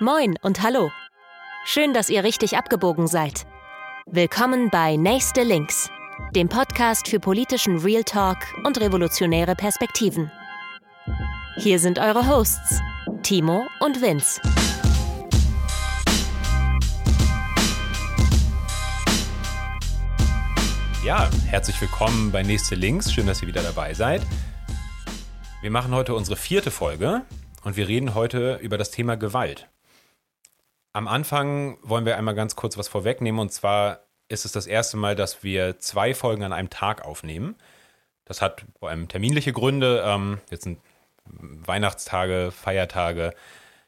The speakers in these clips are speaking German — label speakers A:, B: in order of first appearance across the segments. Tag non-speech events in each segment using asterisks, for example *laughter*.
A: Moin und hallo. Schön, dass ihr richtig abgebogen seid. Willkommen bei Nächste Links, dem Podcast für politischen Real Talk und revolutionäre Perspektiven. Hier sind eure Hosts, Timo und Vince.
B: Ja, herzlich willkommen bei Nächste Links. Schön, dass ihr wieder dabei seid. Wir machen heute unsere vierte Folge und wir reden heute über das Thema Gewalt. Am Anfang wollen wir einmal ganz kurz was vorwegnehmen und zwar ist es das erste Mal, dass wir zwei Folgen an einem Tag aufnehmen. Das hat vor allem terminliche Gründe. Ähm, jetzt sind Weihnachtstage, Feiertage,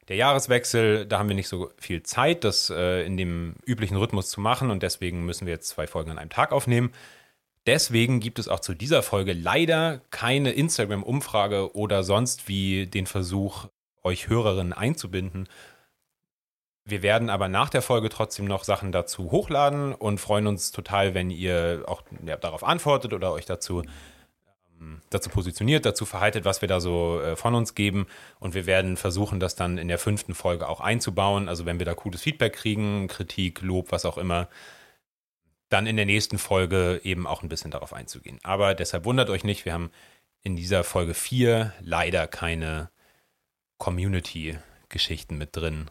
B: der Jahreswechsel, da haben wir nicht so viel Zeit, das äh, in dem üblichen Rhythmus zu machen und deswegen müssen wir jetzt zwei Folgen an einem Tag aufnehmen. Deswegen gibt es auch zu dieser Folge leider keine Instagram-Umfrage oder sonst wie den Versuch, euch Hörerinnen einzubinden, wir werden aber nach der Folge trotzdem noch Sachen dazu hochladen und freuen uns total, wenn ihr auch ja, darauf antwortet oder euch dazu, ähm, dazu positioniert, dazu verhaltet, was wir da so äh, von uns geben. Und wir werden versuchen, das dann in der fünften Folge auch einzubauen. Also wenn wir da cooles Feedback kriegen, Kritik, Lob, was auch immer, dann in der nächsten Folge eben auch ein bisschen darauf einzugehen. Aber deshalb wundert euch nicht, wir haben in dieser Folge 4 leider keine Community-Geschichten mit drin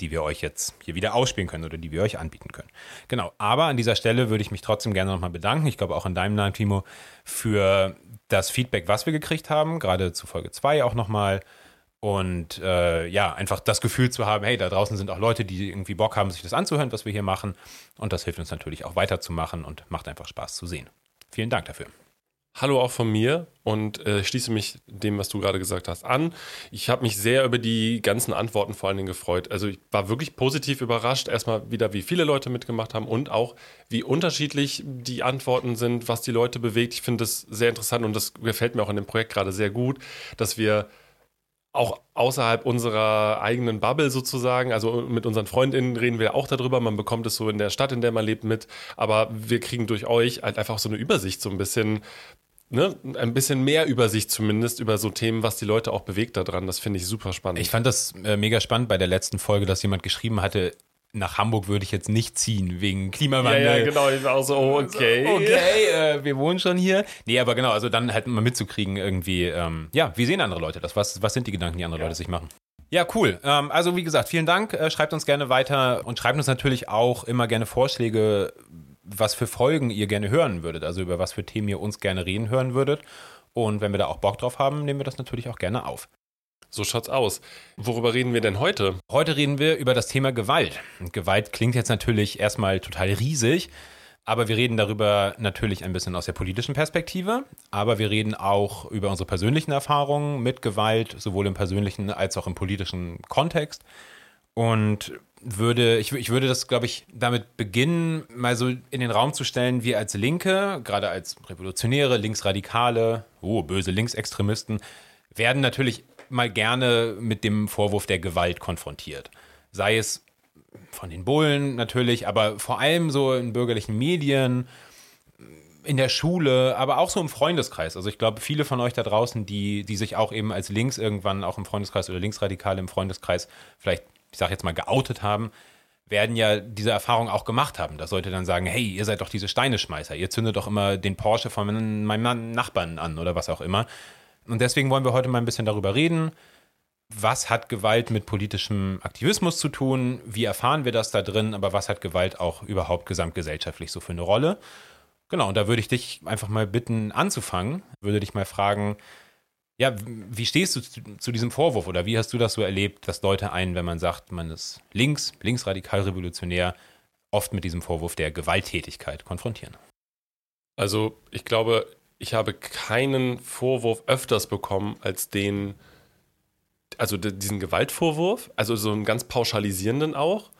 B: die wir euch jetzt hier wieder ausspielen können oder die wir euch anbieten können. Genau, aber an dieser Stelle würde ich mich trotzdem gerne nochmal bedanken, ich glaube auch in deinem Namen, Timo, für das Feedback, was wir gekriegt haben, gerade zu Folge 2 auch nochmal. Und äh, ja, einfach das Gefühl zu haben, hey, da draußen sind auch Leute, die irgendwie Bock haben, sich das anzuhören, was wir hier machen. Und das hilft uns natürlich auch weiterzumachen und macht einfach Spaß zu sehen. Vielen Dank dafür.
C: Hallo auch von mir und äh, schließe mich dem, was du gerade gesagt hast, an. Ich habe mich sehr über die ganzen Antworten vor allen Dingen gefreut. Also ich war wirklich positiv überrascht, erstmal wieder, wie viele Leute mitgemacht haben und auch, wie unterschiedlich die Antworten sind, was die Leute bewegt. Ich finde das sehr interessant und das gefällt mir auch in dem Projekt gerade sehr gut, dass wir auch außerhalb unserer eigenen Bubble sozusagen, also mit unseren Freundinnen reden wir auch darüber, man bekommt es so in der Stadt, in der man lebt, mit, aber wir kriegen durch euch halt einfach so eine Übersicht, so ein bisschen, ne, ein bisschen mehr Übersicht zumindest über so Themen, was die Leute auch bewegt daran. Das finde ich super spannend.
B: Ich fand das äh, mega spannend bei der letzten Folge, dass jemand geschrieben hatte, nach Hamburg würde ich jetzt nicht ziehen wegen Klimawandel.
C: Ja, ja, genau. Ich war auch so, oh, okay.
B: Okay, *laughs* äh, wir wohnen schon hier. Nee, aber genau, also dann halt mal mitzukriegen irgendwie, ähm, ja, wie sehen andere Leute das? Was, was sind die Gedanken, die andere ja. Leute sich machen? Ja, cool. Ähm, also wie gesagt, vielen Dank. Äh, schreibt uns gerne weiter und schreibt uns natürlich auch immer gerne Vorschläge, was für Folgen ihr gerne hören würdet, also über was für Themen ihr uns gerne reden hören würdet. Und wenn wir da auch Bock drauf haben, nehmen wir das natürlich auch gerne auf.
C: So schaut's aus. Worüber reden wir denn heute?
B: Heute reden wir über das Thema Gewalt. Gewalt klingt jetzt natürlich erstmal total riesig, aber wir reden darüber natürlich ein bisschen aus der politischen Perspektive, aber wir reden auch über unsere persönlichen Erfahrungen mit Gewalt, sowohl im persönlichen als auch im politischen Kontext. Und würde, ich, ich würde das, glaube ich, damit beginnen, mal so in den Raum zu stellen, wir als Linke, gerade als Revolutionäre, Linksradikale, oh, böse Linksextremisten, werden natürlich mal gerne mit dem Vorwurf der Gewalt konfrontiert. Sei es von den Bullen natürlich, aber vor allem so in bürgerlichen Medien, in der Schule, aber auch so im Freundeskreis. Also ich glaube, viele von euch da draußen, die, die sich auch eben als links irgendwann auch im Freundeskreis oder linksradikale im Freundeskreis vielleicht ich sage jetzt mal, geoutet haben, werden ja diese Erfahrung auch gemacht haben. Das sollte dann sagen, hey, ihr seid doch diese Steineschmeißer, ihr zündet doch immer den Porsche von meinem Nachbarn an oder was auch immer. Und deswegen wollen wir heute mal ein bisschen darüber reden. Was hat Gewalt mit politischem Aktivismus zu tun? Wie erfahren wir das da drin? Aber was hat Gewalt auch überhaupt gesamtgesellschaftlich so für eine Rolle? Genau, und da würde ich dich einfach mal bitten anzufangen. Würde dich mal fragen, ja, wie stehst du zu, zu, diesem Vorwurf oder wie hast du das so erlebt, dass Leute einen, wenn man sagt, man ist links, linksradikal revolutionär, oft mit diesem Vorwurf der Gewalttätigkeit konfrontieren?
C: Also ich glaube, ich habe keinen Vorwurf öfters bekommen als den, also diesen Gewaltvorwurf, also so einen ganz pauschalisierenden auch.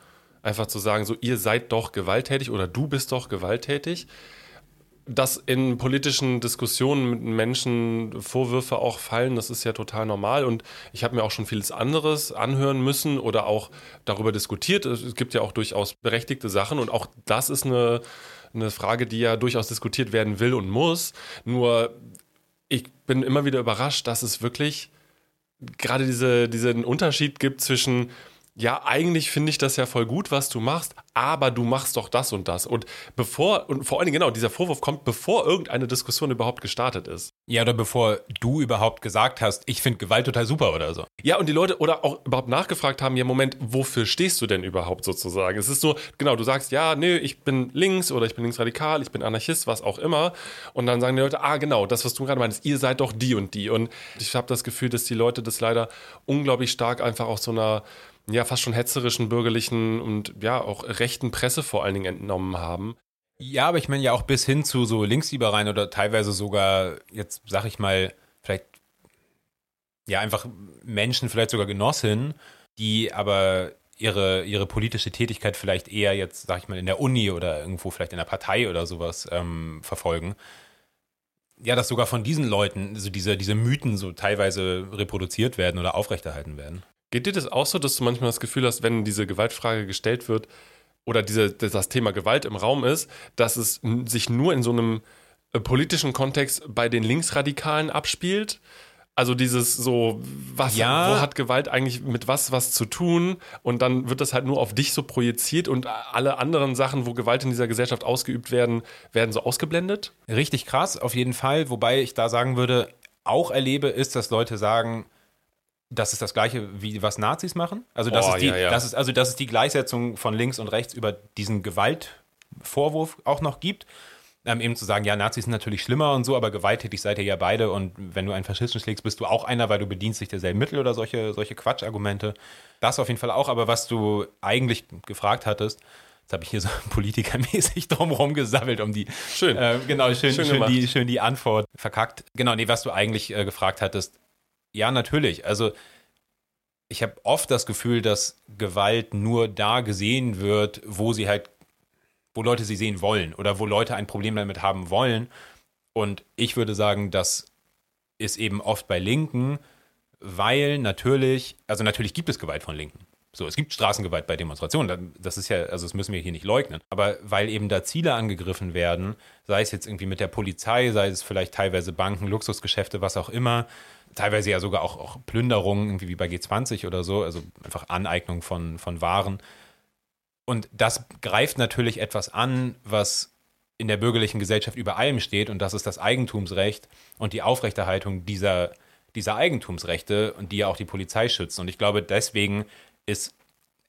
C: Einfach zu sagen, so ihr seid doch gewalttätig oder du bist doch gewalttätig dass in politischen Diskussionen mit Menschen Vorwürfe auch fallen, das ist ja total normal. Und ich habe mir auch schon vieles anderes anhören müssen oder auch darüber diskutiert. Es gibt ja auch durchaus berechtigte Sachen und auch das ist eine, eine Frage, die ja durchaus diskutiert werden will und muss. Nur ich bin immer wieder überrascht, dass es wirklich gerade diese, diesen Unterschied gibt zwischen ja, eigentlich finde ich das ja voll gut, was du machst, aber du machst doch das und das. Und bevor, und vor allen Dingen genau, dieser Vorwurf kommt, bevor irgendeine Diskussion überhaupt gestartet ist.
B: Ja, oder bevor du überhaupt gesagt hast, ich finde Gewalt total super oder so.
C: Ja, und die Leute oder auch überhaupt nachgefragt haben, ja, Moment, wofür stehst du denn überhaupt sozusagen? Es ist so, genau, du sagst, ja, nee, ich bin links oder ich bin linksradikal, ich bin Anarchist, was auch immer. Und dann sagen die Leute, ah, genau, das, was du gerade meinst, ihr seid doch die und die. Und ich habe das Gefühl, dass die Leute das leider unglaublich stark einfach aus so einer ja fast schon hetzerischen bürgerlichen und ja auch rechten Presse vor allen Dingen entnommen haben.
B: Ja, aber ich meine ja auch bis hin zu so Linkslibereien oder teilweise sogar, jetzt sag ich mal, vielleicht ja einfach Menschen, vielleicht sogar Genossinnen, die aber ihre, ihre politische Tätigkeit vielleicht eher jetzt, sag ich mal, in der Uni oder irgendwo vielleicht in der Partei oder sowas ähm, verfolgen. Ja, dass sogar von diesen Leuten so diese, diese Mythen so teilweise reproduziert werden oder aufrechterhalten werden.
C: Geht dir das auch so, dass du manchmal das Gefühl hast, wenn diese Gewaltfrage gestellt wird oder diese, das Thema Gewalt im Raum ist, dass es sich nur in so einem äh, politischen Kontext bei den Linksradikalen abspielt? Also dieses so, was, ja. wo hat Gewalt eigentlich mit was was zu tun? Und dann wird das halt nur auf dich so projiziert und alle anderen Sachen, wo Gewalt in dieser Gesellschaft ausgeübt werden, werden so ausgeblendet?
B: Richtig krass, auf jeden Fall. Wobei ich da sagen würde, auch erlebe, ist, dass Leute sagen, das ist das gleiche wie was Nazis machen. Also das oh, ist die, ja, ja. das ist also das ist die Gleichsetzung von links und rechts über diesen Gewaltvorwurf auch noch gibt. Ähm, eben zu sagen, ja, Nazis sind natürlich schlimmer und so, aber gewalttätig seid ihr ja beide und wenn du einen Faschisten schlägst, bist du auch einer, weil du bedienst dich derselben Mittel oder solche, solche Quatschargumente. Das auf jeden Fall auch, aber was du eigentlich gefragt hattest, Jetzt habe ich hier so *laughs* politikermäßig drumherum gesammelt, um die.
C: Schön.
B: Äh, genau, schön, schön, schön, die, schön die Antwort verkackt. Genau, nee, was du eigentlich äh, gefragt hattest, ja, natürlich. Also ich habe oft das Gefühl, dass Gewalt nur da gesehen wird, wo sie halt, wo Leute sie sehen wollen oder wo Leute ein Problem damit haben wollen. Und ich würde sagen, das ist eben oft bei Linken, weil natürlich, also natürlich gibt es Gewalt von Linken. So, es gibt Straßengewalt bei Demonstrationen. Das ist ja, also das müssen wir hier nicht leugnen. Aber weil eben da Ziele angegriffen werden, sei es jetzt irgendwie mit der Polizei, sei es vielleicht teilweise Banken, Luxusgeschäfte, was auch immer, teilweise ja sogar auch, auch Plünderungen, irgendwie wie bei G20 oder so, also einfach Aneignung von, von Waren. Und das greift natürlich etwas an, was in der bürgerlichen Gesellschaft über allem steht, und das ist das Eigentumsrecht und die Aufrechterhaltung dieser, dieser Eigentumsrechte und die ja auch die Polizei schützen. Und ich glaube, deswegen ist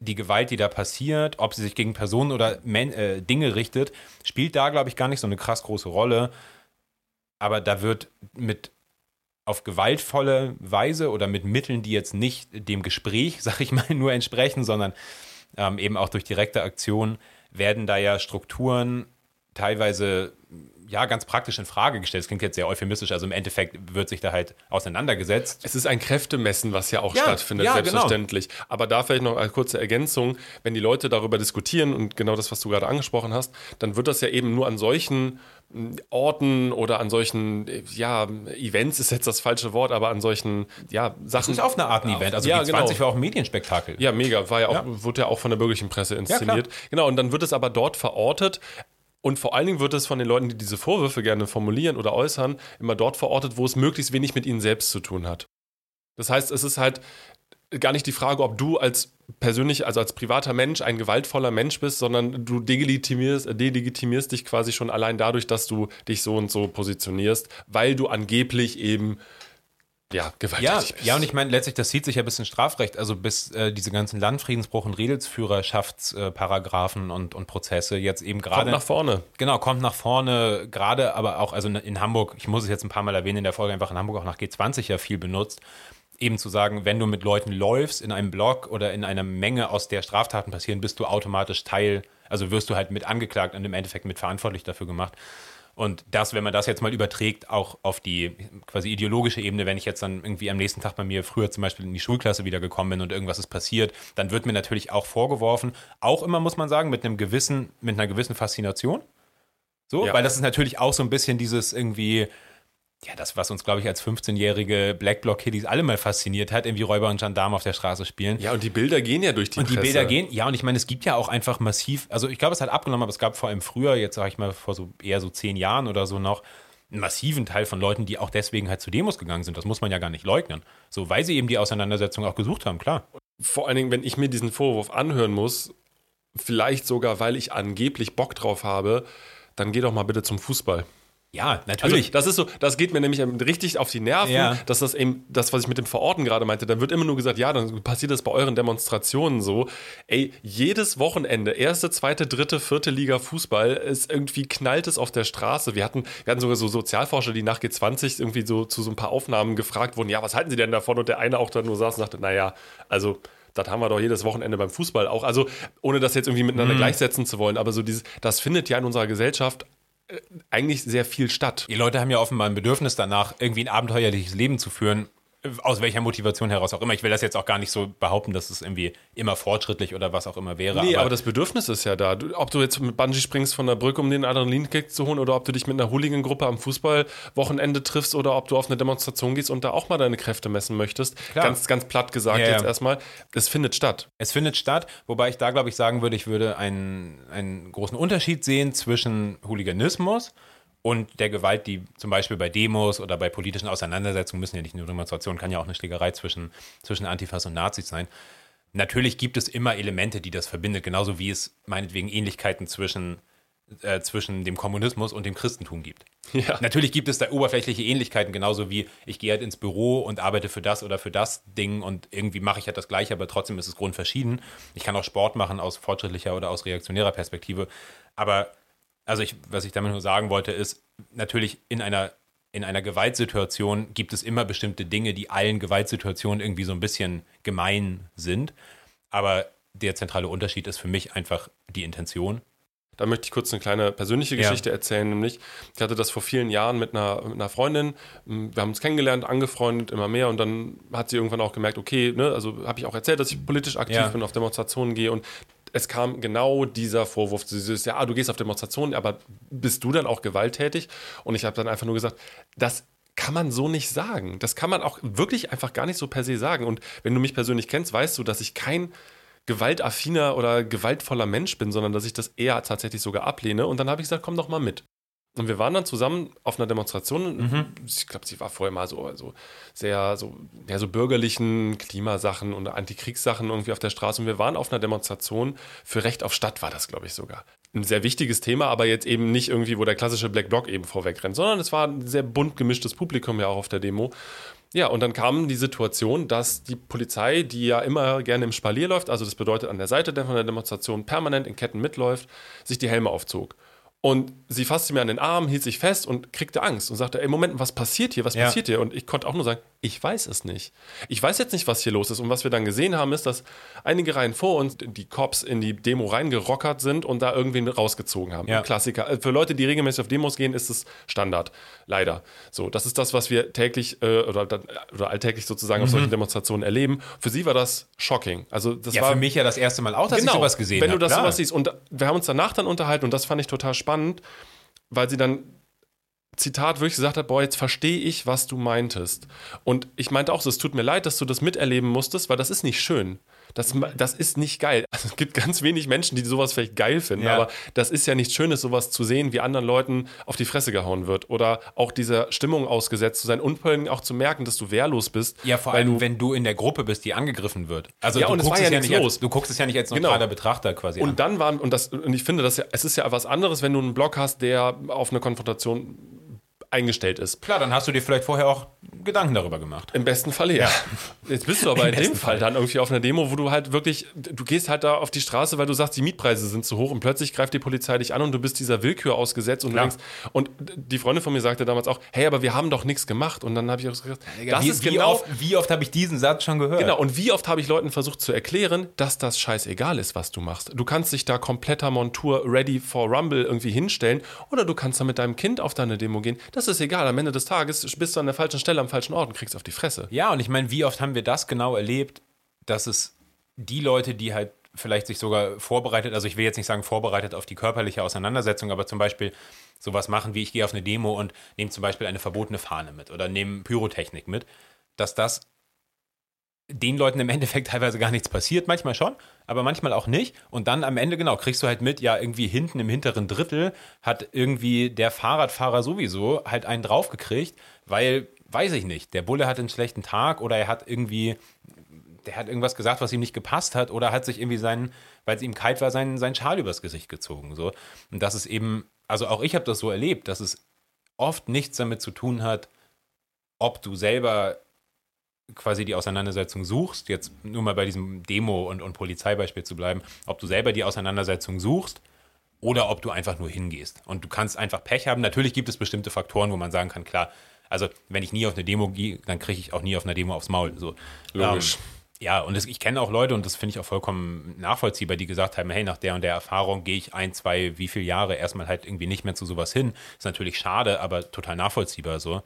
B: die Gewalt, die da passiert, ob sie sich gegen Personen oder Men äh, Dinge richtet, spielt da, glaube ich, gar nicht so eine krass große Rolle. Aber da wird mit auf gewaltvolle Weise oder mit Mitteln, die jetzt nicht dem Gespräch, *laughs* sag ich mal, nur entsprechen, sondern ähm, eben auch durch direkte Aktion, werden da ja Strukturen teilweise ja ganz praktisch in Frage gestellt. Das klingt jetzt sehr euphemistisch, also im Endeffekt wird sich da halt auseinandergesetzt.
C: Es ist ein Kräftemessen, was ja auch ja, stattfindet, ja, genau. selbstverständlich. Genau. Aber da vielleicht noch eine kurze Ergänzung, wenn die Leute darüber diskutieren und genau das, was du gerade angesprochen hast, dann wird das ja eben nur an solchen Orten oder an solchen, ja, Events ist jetzt das falsche Wort, aber an solchen, ja, Sachen.
B: Das ist auf eine Art ein Event. Also
C: ja,
B: die 20 genau. war auch ein Medienspektakel.
C: Ja, mega. War ja auch, ja. wurde ja auch von der bürgerlichen Presse inszeniert. Ja, genau, und dann wird es aber dort verortet. Und vor allen Dingen wird es von den Leuten, die diese Vorwürfe gerne formulieren oder äußern, immer dort verortet, wo es möglichst wenig mit ihnen selbst zu tun hat. Das heißt, es ist halt gar nicht die Frage, ob du als persönlich, also als privater Mensch ein gewaltvoller Mensch bist, sondern du delegitimierst, delegitimierst dich quasi schon allein dadurch, dass du dich so und so positionierst, weil du angeblich eben ja, gewalttätig
B: ja, bist. Ja, und ich meine, letztlich, das zieht sich ja bis ins Strafrecht, also bis äh, diese ganzen Landfriedensbruch- und Redelsführerschaftsparagraphen und, und Prozesse jetzt eben gerade. Kommt
C: nach vorne.
B: Genau, kommt nach vorne, gerade aber auch, also in Hamburg, ich muss es jetzt ein paar Mal erwähnen in der Folge, einfach in Hamburg auch nach G20 ja viel benutzt eben zu sagen, wenn du mit Leuten läufst in einem Block oder in einer Menge, aus der Straftaten passieren, bist du automatisch Teil, also wirst du halt mit angeklagt und im Endeffekt mit verantwortlich dafür gemacht. Und das, wenn man das jetzt mal überträgt, auch auf die quasi ideologische Ebene, wenn ich jetzt dann irgendwie am nächsten Tag bei mir früher zum Beispiel in die Schulklasse wiedergekommen bin und irgendwas ist passiert, dann wird mir natürlich auch vorgeworfen, auch immer muss man sagen, mit einem gewissen, mit einer gewissen Faszination. So, ja. weil das ist natürlich auch so ein bisschen dieses irgendwie, ja, das, was uns, glaube ich, als 15-jährige Blackblock-Kiddies alle mal fasziniert hat, irgendwie Räuber und Gendarme auf der Straße spielen.
C: Ja, und die Bilder gehen ja durch die
B: Und die Presse. Bilder gehen, ja, und ich meine, es gibt ja auch einfach massiv, also ich glaube, es hat abgenommen, aber es gab vor allem früher, jetzt sage ich mal, vor so eher so zehn Jahren oder so noch, einen massiven Teil von Leuten, die auch deswegen halt zu Demos gegangen sind. Das muss man ja gar nicht leugnen. So, weil sie eben die Auseinandersetzung auch gesucht haben, klar.
C: vor allen Dingen, wenn ich mir diesen Vorwurf anhören muss, vielleicht sogar, weil ich angeblich Bock drauf habe, dann geh doch mal bitte zum Fußball.
B: Ja, natürlich.
C: Also, das ist so, das geht mir nämlich richtig auf die Nerven,
B: Ja.
C: dass das eben, das, was ich mit dem Verorten gerade meinte, da wird immer nur gesagt, ja, dann passiert das bei euren Demonstrationen so. Ey, jedes Wochenende, erste, zweite, dritte, vierte Liga Fußball, ist irgendwie knallt es auf der Straße. Wir hatten, wir hatten sogar so Sozialforscher, die nach G20 irgendwie so zu so ein paar Aufnahmen gefragt wurden, ja, was halten sie denn davon? Und der eine auch dann nur saß und sagte, naja, also das haben wir doch jedes Wochenende beim Fußball auch. Also, ohne das jetzt irgendwie miteinander gleichsetzen zu wollen, aber so dieses, das findet ja in unserer Gesellschaft eigentlich sehr viel statt.
B: Die Leute haben ja offenbar ein Bedürfnis danach, irgendwie ein abenteuerliches Leben zu führen. Aus welcher Motivation heraus auch immer. Ich will das jetzt auch gar nicht so behaupten, dass es irgendwie immer fortschrittlich oder was auch immer wäre.
C: Nee, aber, das Bedürfnis ist ja da. Du, ob du jetzt mit Bungee springst von der Brücke, um den Adrenalinkick zu holen, oder ob du dich mit einer Hooligan-Gruppe am Fußballwochenende triffst oder ob du auf eine Demonstration gehst und da auch mal deine Kräfte messen möchtest.
B: Klar.
C: Ganz, ganz platt gesagt
B: Ja, ja.
C: jetzt erstmal. Es findet statt.
B: Es findet statt, wobei ich da, glaube ich, sagen würde, ich würde einen, einen großen Unterschied sehen zwischen Hooliganismus und der Gewalt, die zum Beispiel bei Demos oder bei politischen Auseinandersetzungen, müssen ja nicht nur Demonstrationen, kann ja auch eine Schlägerei zwischen, zwischen Antifas und Nazis sein. Natürlich gibt es immer Elemente, die das verbindet, genauso wie es meinetwegen Ähnlichkeiten zwischen, äh, zwischen dem Kommunismus und dem Christentum gibt. *laughs*
C: Ja.
B: Natürlich gibt es da oberflächliche Ähnlichkeiten, genauso wie ich gehe halt ins Büro und arbeite für das oder für das Ding und irgendwie mache ich halt das Gleiche, aber trotzdem ist es grundverschieden. Ich kann auch Sport machen aus fortschrittlicher oder aus reaktionärer Perspektive. Aber, also ich, was ich damit nur sagen wollte, ist, natürlich in einer, in einer Gewaltsituation gibt es immer bestimmte Dinge, die allen Gewaltsituationen irgendwie so ein bisschen gemein sind. Aber der zentrale Unterschied ist für mich einfach die Intention.
C: Da möchte ich kurz eine kleine persönliche
B: Ja.
C: Geschichte erzählen, nämlich ich hatte das vor vielen Jahren mit einer, mit einer Freundin. Wir haben uns kennengelernt, angefreundet, immer mehr und dann hat sie irgendwann auch gemerkt, okay, ne, also habe ich auch erzählt, dass ich politisch aktiv
B: Ja.
C: bin, auf Demonstrationen gehe und es kam genau dieser Vorwurf, dieses, ja, du gehst auf Demonstrationen, aber bist du dann auch gewalttätig? Und ich habe dann einfach nur gesagt, das kann man so nicht sagen. Das kann man auch wirklich einfach gar nicht so per se sagen. Und wenn du mich persönlich kennst, weißt du, dass ich kein gewaltaffiner oder gewaltvoller Mensch bin, sondern dass ich das eher tatsächlich sogar ablehne. Und dann habe ich gesagt, komm doch mal mit. Und wir waren dann zusammen auf einer Demonstration. Ich glaube, sie war vorher mal so, so sehr so, ja, so bürgerlichen Klimasachen und Antikriegssachen irgendwie auf der Straße. Und wir waren auf einer Demonstration für Recht auf Stadt, war das, glaube ich, sogar. Ein sehr wichtiges Thema, aber jetzt eben nicht irgendwie, wo der klassische Black Bloc eben vorweg rennt, sondern es war ein sehr bunt gemischtes Publikum ja auch auf der Demo. Ja, und dann kam die Situation, dass die Polizei, die ja immer gerne im Spalier läuft, also das bedeutet an der Seite der- von der Demonstration permanent in Ketten mitläuft, sich die Helme aufzog. Und sie fasste mir an den Arm, hielt sich fest und kriegte Angst und sagte, ey, Moment, was passiert hier? Was
B: Ja.
C: passiert hier? Und ich konnte auch nur sagen, ich weiß es nicht. Ich weiß jetzt nicht, was hier los ist. Und was wir dann gesehen haben, ist, dass einige Reihen vor uns die Cops in die Demo reingerockert sind und da irgendwen rausgezogen haben.
B: Ja.
C: Ein Klassiker. Äh, Für Leute, die regelmäßig auf Demos gehen, ist es Standard. Leider. So, das ist das, was wir täglich äh, oder, dann- oder alltäglich sozusagen auf solchen Demonstrationen erleben. Für sie war das shocking. Also das
B: Ja,
C: war
B: für mich ja das erste Mal auch, dass ich sowas gesehen
C: wenn
B: habe.
C: du das
B: klar.
C: sowas siehst. Und wir haben uns danach dann unterhalten und das fand ich total spannend, weil sie dann Zitat wirklich gesagt hat, boah, jetzt verstehe ich, was du meintest. Und ich meinte auch so, es tut mir leid, dass du das miterleben musstest, weil das ist nicht schön. Das, das ist nicht geil. Also, *laughs* es gibt ganz wenig Menschen, die sowas vielleicht geil finden,
B: Ja.
C: aber das ist ja nichts Schönes, sowas zu sehen, wie anderen Leuten auf die Fresse gehauen wird. Oder auch dieser Stimmung ausgesetzt zu sein und vor allem auch zu merken, dass du wehrlos bist.
B: Ja, vor allem,
C: du
B: wenn du in der Gruppe bist, die angegriffen wird. Also
C: Ja,
B: du
C: und es
B: guckst
C: war ja
B: ja nicht
C: los.
B: Als, du guckst es ja nicht als
C: Genau.
B: neutraler Betrachter quasi an.
C: Und dann waren, und, das, und ich finde, das ja, es ist ja was anderes, wenn du einen Blog hast, der auf eine Konfrontation eingestellt ist.
B: Klar, dann hast du dir vielleicht vorher auch Gedanken darüber gemacht.
C: Im besten Falle, ja. Jetzt bist du aber
B: Im
C: in dem Fall
B: Fall.
C: dann irgendwie auf einer Demo, wo du halt wirklich, du gehst halt da auf die Straße, weil du sagst, die Mietpreise sind zu hoch und plötzlich greift die Polizei dich an und du bist dieser Willkür ausgesetzt und
B: Klar.
C: denkst, und die Freundin von mir sagte damals auch, hey, aber wir haben doch nichts gemacht. Und dann habe ich auch gesagt, das
B: wie,
C: ist
B: wie
C: genau,
B: oft, wie oft habe ich diesen Satz schon gehört?
C: Genau, und wie oft habe ich Leuten versucht zu erklären, dass das scheißegal ist, was du machst. Du kannst dich da kompletter Montur ready for Rumble irgendwie hinstellen oder du kannst da mit deinem Kind auf deine Demo gehen. Das ist egal. Am Ende des Tages bist du an der falschen Stelle, am falschen Ort und kriegst auf die Fresse.
B: Ja, und ich meine, wie oft haben wir das genau erlebt, dass es die Leute, die halt vielleicht sich sogar vorbereitet, also ich will jetzt nicht sagen vorbereitet auf die körperliche Auseinandersetzung, aber zum Beispiel sowas machen wie ich gehe auf eine Demo und nehme zum Beispiel eine verbotene Fahne mit oder nehme Pyrotechnik mit, dass das den Leuten im Endeffekt *laughs* teilweise gar nichts passiert, manchmal schon, aber manchmal auch nicht. Und dann am Ende, genau, kriegst du halt mit, ja, irgendwie hinten im hinteren Drittel hat irgendwie der Fahrradfahrer sowieso halt einen draufgekriegt, weil, weiß ich nicht, der Bulle hat einen schlechten Tag oder er hat irgendwie der hat irgendwas gesagt, was ihm nicht gepasst hat, oder hat sich irgendwie seinen, weil es ihm kalt war, seinen, seinen Schal übers Gesicht gezogen. So. Und das ist eben, also auch ich habe das so erlebt, dass es oft nichts damit zu tun hat, ob du selber quasi die Auseinandersetzung suchst, jetzt nur mal bei diesem Demo- und, und Polizeibeispiel zu bleiben, ob du selber die Auseinandersetzung suchst oder ob du einfach nur hingehst. Und du kannst einfach Pech haben. Natürlich gibt es bestimmte Faktoren, wo man sagen kann, klar, also wenn ich nie auf eine Demo gehe, dann kriege ich auch nie auf einer Demo aufs Maul. So.
C: Logisch.
B: Ähm, ja, und das, ich kenne auch Leute, und das finde ich auch vollkommen nachvollziehbar, die gesagt haben, hey, nach der und der Erfahrung gehe ich ein, zwei, wie viele Jahre erstmal halt irgendwie nicht mehr zu sowas hin. Ist natürlich schade, aber total nachvollziehbar so.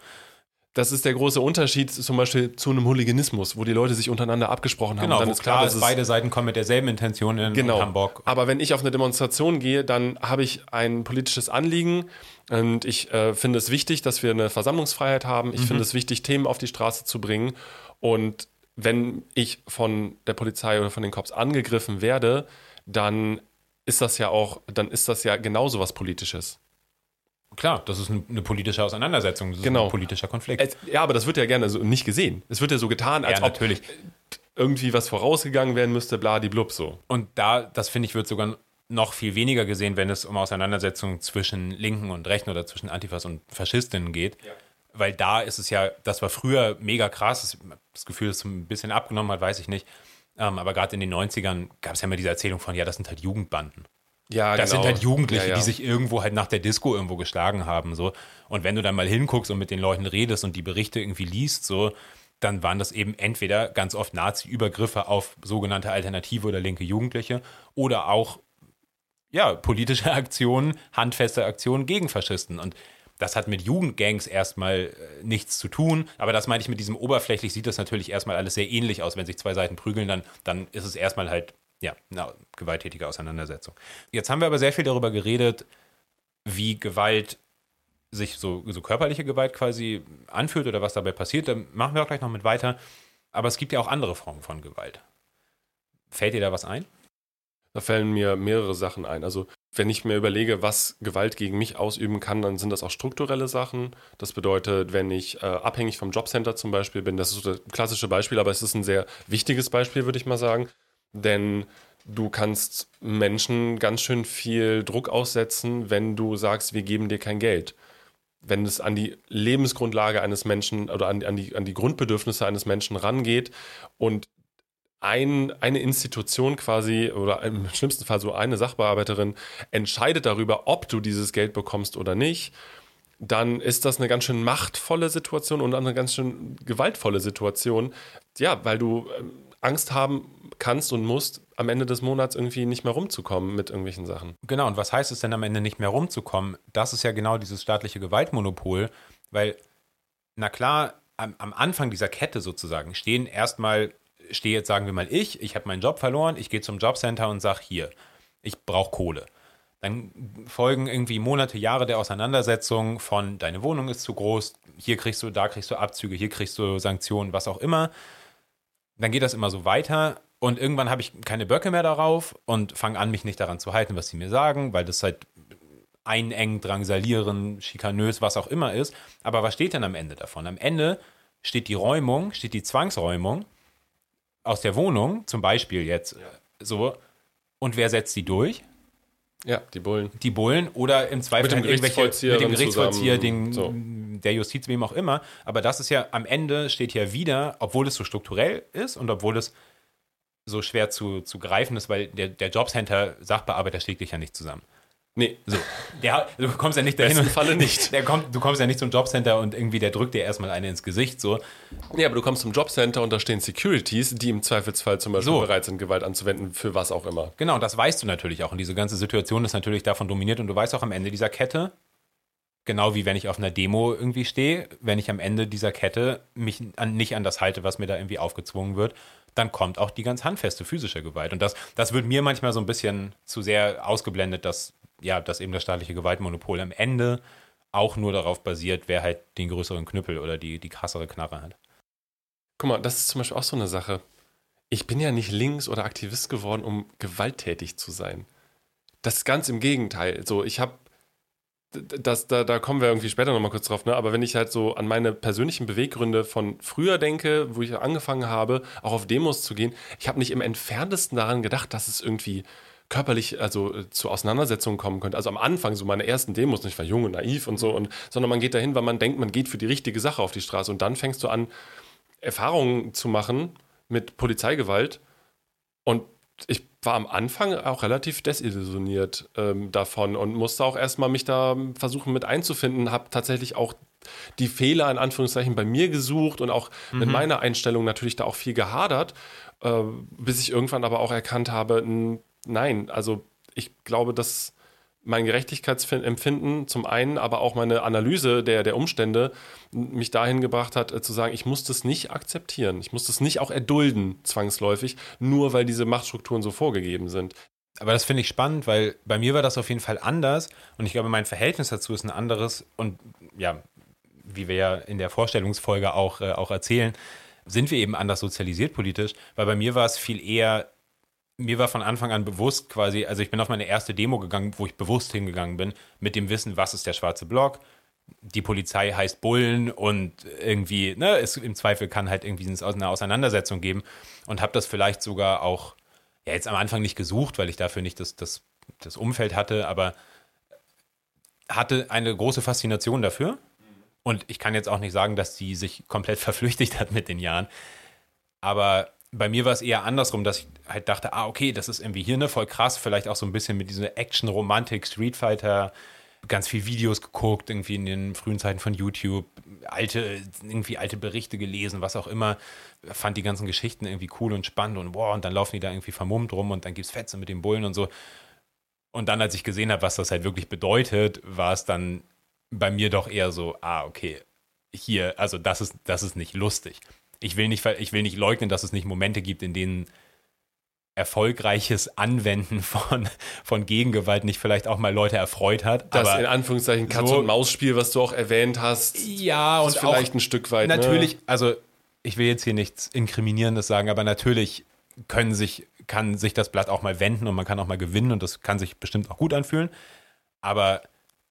C: Das ist der große Unterschied zum Beispiel zu einem Hooliganismus, wo die Leute sich untereinander abgesprochen haben.
B: Genau,
C: dann ist klar, dass
B: beide Seiten kommen mit derselben Intention in
C: Genau.
B: Hamburg.
C: Aber wenn ich auf eine Demonstration gehe, dann habe ich ein politisches Anliegen und ich äh, finde es wichtig, dass wir eine Versammlungsfreiheit haben. Ich finde es wichtig, Themen auf die Straße zu bringen. Und wenn ich von der Polizei oder von den Cops angegriffen werde, dann ist das ja auch, dann ist das ja genauso was Politisches.
B: Klar, das ist eine, politische Auseinandersetzung, das ist
C: Genau.
B: ein politischer Konflikt.
C: Es, ja, aber das wird ja gerne so nicht gesehen. Es wird ja so getan, als
B: ja,
C: ob
B: natürlich.
C: irgendwie was vorausgegangen werden müsste, bladiblub so.
B: Und da, das finde ich, wird sogar noch viel weniger gesehen, wenn es um Auseinandersetzungen zwischen Linken und Rechten oder zwischen Antifas und Faschistinnen geht. Weil da ist es ja, das war früher mega krass. Das Gefühl, dass es ein bisschen abgenommen hat, weiß ich nicht. Ähm, aber gerade in den 90ern gab es ja immer diese Erzählung von, ja, das sind halt Jugendbanden.
C: Ja,
B: Das
C: genau.
B: sind halt Jugendliche,
C: Ja, ja.
B: die sich irgendwo halt nach der Disco irgendwo geschlagen haben. So. Und wenn du dann mal hinguckst und mit den Leuten redest und die Berichte irgendwie liest, so, dann waren das eben entweder ganz oft Nazi-Übergriffe auf sogenannte alternative oder linke Jugendliche oder auch ja, politische *laughs* Aktionen, handfeste Aktionen gegen Faschisten. Und das hat mit Jugendgangs erstmal äh, nichts zu tun. Aber das meine ich mit diesem oberflächlich sieht das natürlich erstmal alles sehr ähnlich aus. Wenn sich zwei Seiten prügeln, dann, dann ist es erstmal halt, ja, eine gewalttätige Auseinandersetzung. Jetzt haben wir aber sehr viel darüber geredet, wie Gewalt sich so, so körperliche Gewalt quasi anfühlt oder was dabei passiert. Da machen wir auch gleich noch mit weiter. Aber es gibt ja auch andere Formen von Gewalt. Fällt dir da was ein?
C: Da fällen mir mehrere Sachen ein. Also, wenn ich mir überlege, was Gewalt gegen mich ausüben kann, dann sind das auch strukturelle Sachen. Das bedeutet, wenn ich äh, abhängig vom Jobcenter zum Beispiel bin, das ist so das klassische Beispiel, aber es ist ein sehr wichtiges Beispiel, würde ich mal sagen. Denn du kannst Menschen ganz schön viel Druck aussetzen, wenn du sagst, wir geben dir kein Geld. Wenn es an die Lebensgrundlage eines Menschen oder an, an, die, an die Grundbedürfnisse eines Menschen rangeht und ein, eine Institution quasi oder im schlimmsten Fall so eine Sachbearbeiterin entscheidet darüber, ob du dieses Geld bekommst oder nicht, dann ist das eine ganz schön machtvolle Situation und eine ganz schön gewaltvolle Situation. Ja, weil du ähm, Angst haben kannst und musst, am Ende des Monats irgendwie nicht mehr rumzukommen mit irgendwelchen Sachen.
B: Genau, und was heißt es denn am Ende nicht mehr rumzukommen? Das ist ja genau dieses staatliche Gewaltmonopol, weil, na klar, am, am Anfang dieser Kette sozusagen stehen erstmal, stehe jetzt sagen wir mal ich, ich habe meinen Job verloren, ich gehe zum Jobcenter und sage hier, ich brauche Kohle. Dann folgen irgendwie Monate, Jahre der Auseinandersetzung von deine Wohnung ist zu groß, hier kriegst du, da kriegst du Abzüge, hier kriegst du Sanktionen, was auch immer. Dann geht das immer so weiter und irgendwann habe ich keine Böcke mehr darauf und fange an, mich nicht daran zu halten, was sie mir sagen, weil das halt einengen, drangsalieren, schikanös, was auch immer ist. Aber was steht denn am Ende davon? Am Ende steht die Räumung, steht die Zwangsräumung aus der Wohnung, zum Beispiel jetzt so. Und wer setzt die durch?
C: Ja, die Bullen.
B: Die Bullen oder im Zweifel
C: Mit dem Gerichtsvollzieher
B: mit dem Gerichtsvollzieher, den,
C: so.
B: der Justiz, wem auch immer. Aber das ist ja am Ende steht ja wieder, obwohl es so strukturell ist und obwohl es so schwer zu, zu greifen ist, weil der, der Jobcenter-Sachbearbeiter schlägt dich ja nicht zusammen.
C: Nee,
B: So, der, du kommst ja nicht dahin.
C: besten
B: und-
C: Falle *laughs* nicht.
B: Der kommt, du kommst ja nicht zum Jobcenter und irgendwie der drückt dir erstmal eine ins Gesicht. So.
C: Nee, aber du kommst zum Jobcenter und da stehen Securities, die im Zweifelsfall zum Beispiel
B: So.
C: bereit sind, Gewalt anzuwenden, für was auch immer.
B: Genau, das weißt du natürlich auch. Und diese ganze Situation ist natürlich davon dominiert. Und du weißt auch am Ende dieser Kette, genau wie wenn ich auf einer Demo irgendwie stehe, wenn ich am Ende dieser Kette mich an, nicht an das halte, was mir da irgendwie aufgezwungen wird, dann kommt auch die ganz handfeste physische Gewalt. Und das, das wird mir manchmal so ein bisschen zu sehr ausgeblendet, dass, ja, dass eben das staatliche Gewaltmonopol am Ende auch nur darauf basiert, wer halt den größeren Knüppel oder die, die krassere Knarre hat.
C: Guck mal, das ist zum Beispiel auch so eine Sache. Ich bin ja nicht links oder Aktivist geworden, um gewalttätig zu sein. Das ist ganz im Gegenteil. So, ich habe das, da, da kommen wir irgendwie später nochmal kurz drauf, ne? aber wenn ich halt so an meine persönlichen Beweggründe von früher denke, wo ich angefangen habe, auch auf Demos zu gehen, ich habe nicht im entferntesten daran gedacht, dass es irgendwie körperlich, also äh, zu Auseinandersetzungen kommen könnte. Also am Anfang, so meine ersten Demos, ich war jung und naiv und so, und, sondern man geht dahin, weil man denkt, man geht für die richtige Sache auf die Straße und dann fängst du an, Erfahrungen zu machen mit Polizeigewalt und ich war am Anfang auch relativ desillusioniert ähm, davon und musste auch erstmal mich da versuchen mit einzufinden, habe tatsächlich auch die Fehler in Anführungszeichen bei mir gesucht und auch mhm. mit meiner Einstellung natürlich da auch viel gehadert, äh, bis ich irgendwann aber auch erkannt habe, nein, also ich glaube, dass mein Gerechtigkeitsempfinden zum einen, aber auch meine Analyse der, der Umstände mich dahin gebracht hat, äh, zu sagen, ich muss das nicht akzeptieren. Ich muss das nicht auch erdulden, zwangsläufig, nur weil diese Machtstrukturen so vorgegeben sind.
B: Aber das finde ich spannend, weil bei mir war das auf jeden Fall anders und ich glaube, mein Verhältnis dazu ist ein anderes und ja, wie wir ja in der Vorstellungsfolge auch, äh, auch erzählen, sind wir eben anders sozialisiert politisch, weil bei mir war es viel eher mir war von Anfang an bewusst quasi, also ich bin auf meine erste Demo gegangen, wo ich bewusst hingegangen bin, mit dem Wissen, was ist der schwarze Block. Die Polizei heißt Bullen und irgendwie, ne, es im Zweifel kann halt irgendwie eine Auseinandersetzung geben und habe das vielleicht sogar auch, ja, jetzt am Anfang nicht gesucht, weil ich dafür nicht das, das, das Umfeld hatte, aber hatte eine große Faszination dafür. Und ich kann jetzt auch nicht sagen, dass sie sich komplett *laughs* verflüchtigt hat mit den Jahren. Aber bei mir war es eher andersrum, dass ich halt dachte, ah, okay, das ist irgendwie hier ne, voll krass, vielleicht auch so ein bisschen mit dieser Action-Romantik, Street Fighter, ganz viel Videos geguckt, irgendwie in den frühen Zeiten von YouTube, alte, irgendwie alte Berichte gelesen, was auch immer, fand die ganzen Geschichten irgendwie cool und spannend und boah, und dann laufen die da irgendwie vermummt rum und dann gibt's Fetze mit den Bullen und so. Und dann, als ich gesehen habe, was das halt wirklich bedeutet, war es dann bei mir doch eher so, ah, okay, hier, also das ist, das ist nicht lustig ich will nicht, ich will nicht leugnen, dass es nicht Momente gibt, in denen erfolgreiches Anwenden von, von Gegengewalt nicht vielleicht auch mal Leute erfreut hat.
C: Das in Anführungszeichen Katz- so, und Maus-Spiel, was du auch erwähnt hast.
B: Ja, und
C: vielleicht ein Stück weit.
B: Ne? Natürlich, ne? also ich will jetzt hier nichts Inkriminierendes sagen, aber natürlich können sich, kann sich das Blatt auch mal wenden und man kann auch mal gewinnen und das kann sich bestimmt auch gut anfühlen. Aber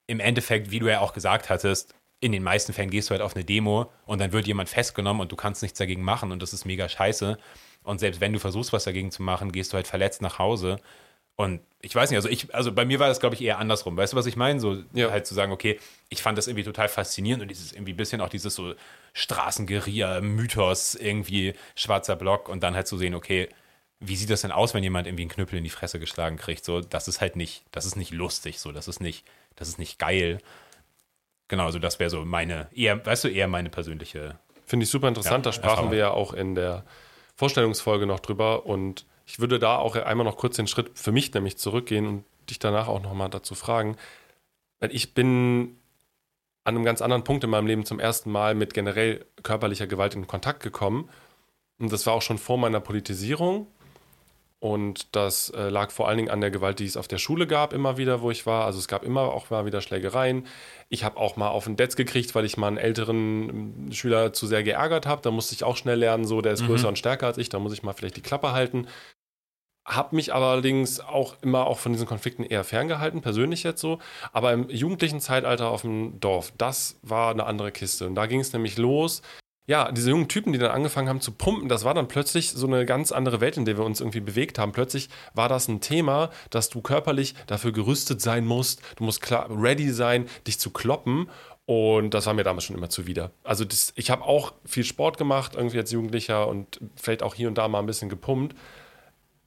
B: im Endeffekt, wie du ja auch gesagt hattest, in den meisten Fällen gehst du halt auf eine Demo und dann wird jemand festgenommen und du kannst nichts dagegen machen und das ist mega scheiße. Und selbst wenn du versuchst, was dagegen zu machen, gehst du halt verletzt nach Hause. Und ich weiß nicht, also ich, also bei mir war das, glaube ich, eher andersrum. Weißt du, was ich meine? So ja. halt zu sagen, okay, ich fand das irgendwie total faszinierend und dieses irgendwie ein bisschen auch dieses so Straßengeria, Mythos, irgendwie schwarzer Block und dann halt zu sehen, okay, wie sieht das denn aus, wenn jemand irgendwie einen Knüppel in die Fresse geschlagen kriegt? So, das ist halt nicht, das ist nicht lustig, so, das ist nicht, das ist nicht geil. Genau, also das wäre so meine, eher, weißt du, eher meine persönliche.
C: Finde ich super interessant. Ja, da sprachen Erfahrung. wir ja auch in der Vorstellungsfolge noch drüber. Und ich würde da auch einmal noch kurz den Schritt für mich nämlich zurückgehen und dich danach auch nochmal dazu fragen. Weil ich bin an einem ganz anderen Punkt in meinem Leben zum ersten Mal mit generell körperlicher Gewalt in Kontakt gekommen. Und das war auch schon vor meiner Politisierung. Und das äh, lag vor allen Dingen an der Gewalt, die es auf der Schule gab, immer wieder, wo ich war. Also es gab immer auch mal wieder Schlägereien. Ich habe auch mal auf den Detz gekriegt, weil ich mal einen älteren ähm, Schüler zu sehr geärgert habe. Da musste ich auch schnell lernen, so der ist mhm. größer und stärker als ich, da muss ich mal vielleicht die Klappe halten. Hab mich allerdings auch immer auch von diesen Konflikten eher ferngehalten, persönlich jetzt so. Aber im jugendlichen Zeitalter auf dem Dorf, das war eine andere Kiste. Und da ging es nämlich los ja, diese jungen Typen, die dann angefangen haben zu pumpen, das war dann plötzlich so eine ganz andere Welt, in der wir uns irgendwie bewegt haben. Plötzlich war das ein Thema, dass du körperlich dafür gerüstet sein musst. Du musst klar ready sein, dich zu kloppen. Und das war mir damals schon immer zuwider. Also das, ich habe auch viel Sport gemacht, irgendwie als Jugendlicher und vielleicht auch hier und da mal ein bisschen gepumpt.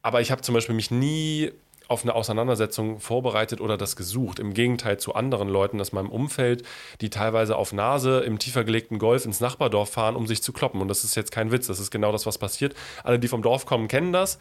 C: Aber ich habe zum Beispiel mich nie auf eine Auseinandersetzung vorbereitet oder das gesucht. Im Gegenteil zu anderen Leuten aus meinem Umfeld, die teilweise auf Nase im tiefer gelegten Golf ins Nachbardorf fahren, um sich zu kloppen. Und das ist jetzt kein Witz, das ist genau das, was passiert. Alle, die vom Dorf kommen, kennen das.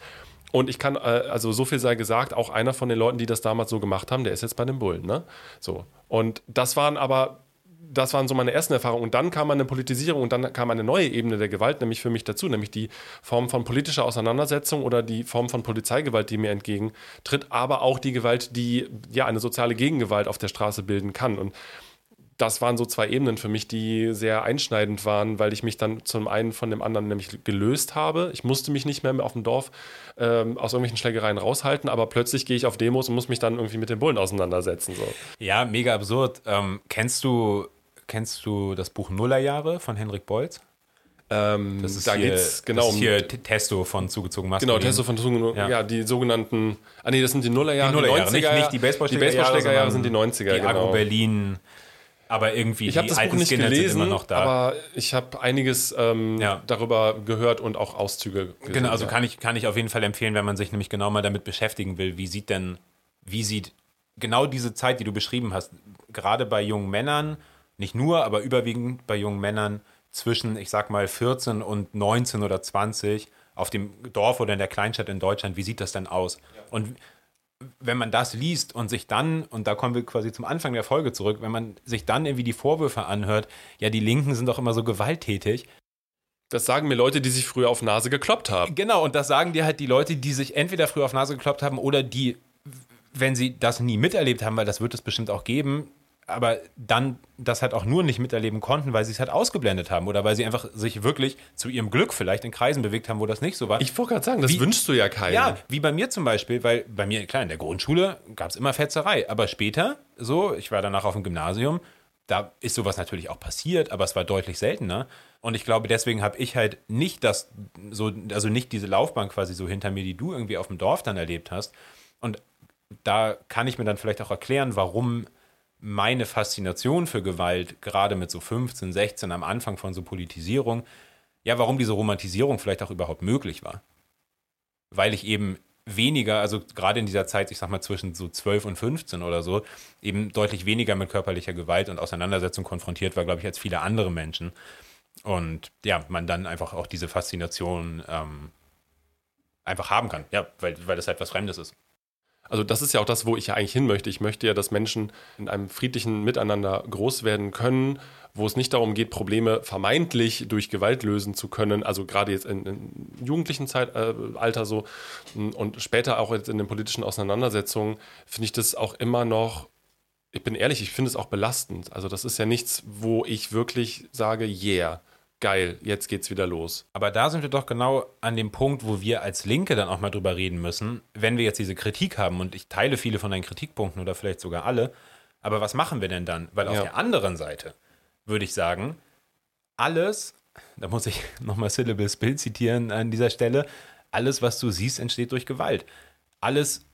C: Und ich kann, äh, also so viel sei gesagt, auch einer von den Leuten, die das damals so gemacht haben, der ist jetzt bei den Bullen, ne? So. Und das waren aber das waren so meine ersten Erfahrungen. Und dann kam eine Politisierung und dann kam eine neue Ebene der Gewalt, nämlich für mich dazu, nämlich die Form von politischer Auseinandersetzung oder die Form von Polizeigewalt, die mir entgegentritt, aber auch die Gewalt, die ja eine soziale Gegengewalt auf der Straße bilden kann. Und das waren so zwei Ebenen für mich, die sehr einschneidend waren, weil ich mich dann zum einen von dem anderen nämlich gelöst habe. Ich musste mich nicht mehr auf dem Dorf ähm, aus irgendwelchen Schlägereien raushalten, aber plötzlich gehe ich auf Demos und muss mich dann irgendwie mit den Bullen auseinandersetzen. So.
B: Ja, mega absurd. Ähm, kennst du kennst du das Buch Nullerjahre von Henrik Bolz?
C: Ähm,
B: Das ist
C: da
B: hier,
C: geht's genau
B: das ist
C: um
B: hier T- Testo von zugezogen
C: Genau,
B: maskulin.
C: Testo von Tugen, ja.
B: Ja.
C: die sogenannten, ah nee, das sind die Nullerjahre,
B: Die Nullerjahre,
C: 90er,
B: nicht, nicht die Baseballschlägerjahre,
C: Die Baseballschlägerjahre sind die 90er,
B: die
C: genau.
B: Agro-Berlin. Aber irgendwie
C: Ich habe
B: die
C: das Buch
B: alten
C: nicht
B: Skinheads sind
C: gelesen,
B: immer noch da.
C: aber ich habe einiges ähm,
B: Ja.
C: darüber gehört und auch Auszüge gesehen.
B: Genau, also
C: ja.
B: kann ich, kann ich auf jeden Fall empfehlen, wenn man sich nämlich genau mal damit beschäftigen will, wie sieht denn, wie sieht genau diese Zeit, die du beschrieben hast, gerade bei jungen Männern, nicht nur, aber überwiegend bei jungen Männern zwischen, ich sag mal, 14 und 19 oder 20 auf dem Dorf oder in der Kleinstadt in Deutschland, wie sieht das denn aus? Und wenn man das liest und sich dann, und da kommen wir quasi zum Anfang der Folge zurück, wenn man sich dann irgendwie die Vorwürfe anhört, ja, die Linken sind doch immer so gewalttätig,
C: Das sagen mir Leute, die sich früher auf Nase gekloppt haben.
B: Genau, und das sagen dir halt die Leute, die sich entweder früher auf Nase gekloppt haben oder die, wenn sie das nie miterlebt haben, weil das wird es bestimmt auch geben, aber dann das halt auch nur nicht miterleben konnten, weil sie es halt ausgeblendet haben oder weil sie einfach sich wirklich zu ihrem Glück vielleicht in Kreisen bewegt haben, wo das nicht so war.
C: Ich wollte gerade sagen, das
B: Wie-
C: wünschst du ja keinem.
B: Ja, wie bei mir zum Beispiel, weil bei mir, klar, in der Grundschule gab es immer Fetzerei, aber später, so, ich war danach auf dem Gymnasium, da ist sowas natürlich auch passiert, aber es war deutlich seltener. Und ich glaube, deswegen habe ich halt nicht das, so, also nicht diese Laufbahn quasi so hinter mir, die du irgendwie auf dem Dorf dann erlebt hast. Und da kann ich mir dann vielleicht auch erklären, warum meine Faszination für Gewalt, gerade mit so 15, 16 am Anfang von so Politisierung, ja, warum diese Romantisierung vielleicht auch überhaupt möglich war weil ich eben weniger, also gerade in dieser Zeit, ich sag mal zwischen so 12 und 15 oder so, eben deutlich weniger mit körperlicher Gewalt und Auseinandersetzung konfrontiert war, glaube ich, als viele andere Menschen. Und ja, man dann einfach auch diese Faszination ähm, einfach haben kann. Ja, weil, weil das halt was Fremdes ist.
C: Also das ist ja auch das, wo ich ja eigentlich hin möchte. Ich möchte ja, dass Menschen in einem friedlichen Miteinander groß werden können, wo es nicht darum geht, Probleme vermeintlich durch Gewalt lösen zu können. Also gerade jetzt in, in jugendlichen Zeit, äh, Alter so und später auch jetzt in den politischen Auseinandersetzungen finde ich das auch immer noch. Ich bin ehrlich, ich finde es auch belastend. Also das ist ja nichts, wo ich wirklich sage, yeah, geil, jetzt geht's wieder los.
B: Aber da sind wir doch genau an dem Punkt, wo wir als Linke dann auch mal drüber reden müssen, wenn wir jetzt diese Kritik haben und ich teile viele von deinen Kritikpunkten oder vielleicht sogar alle, aber was machen wir denn dann? Weil auf
C: Ja.
B: der anderen Seite würde ich sagen, alles, da muss ich *laughs* nochmal Syllables Bill zitieren an dieser Stelle, alles, was du siehst, entsteht durch Gewalt. Alles,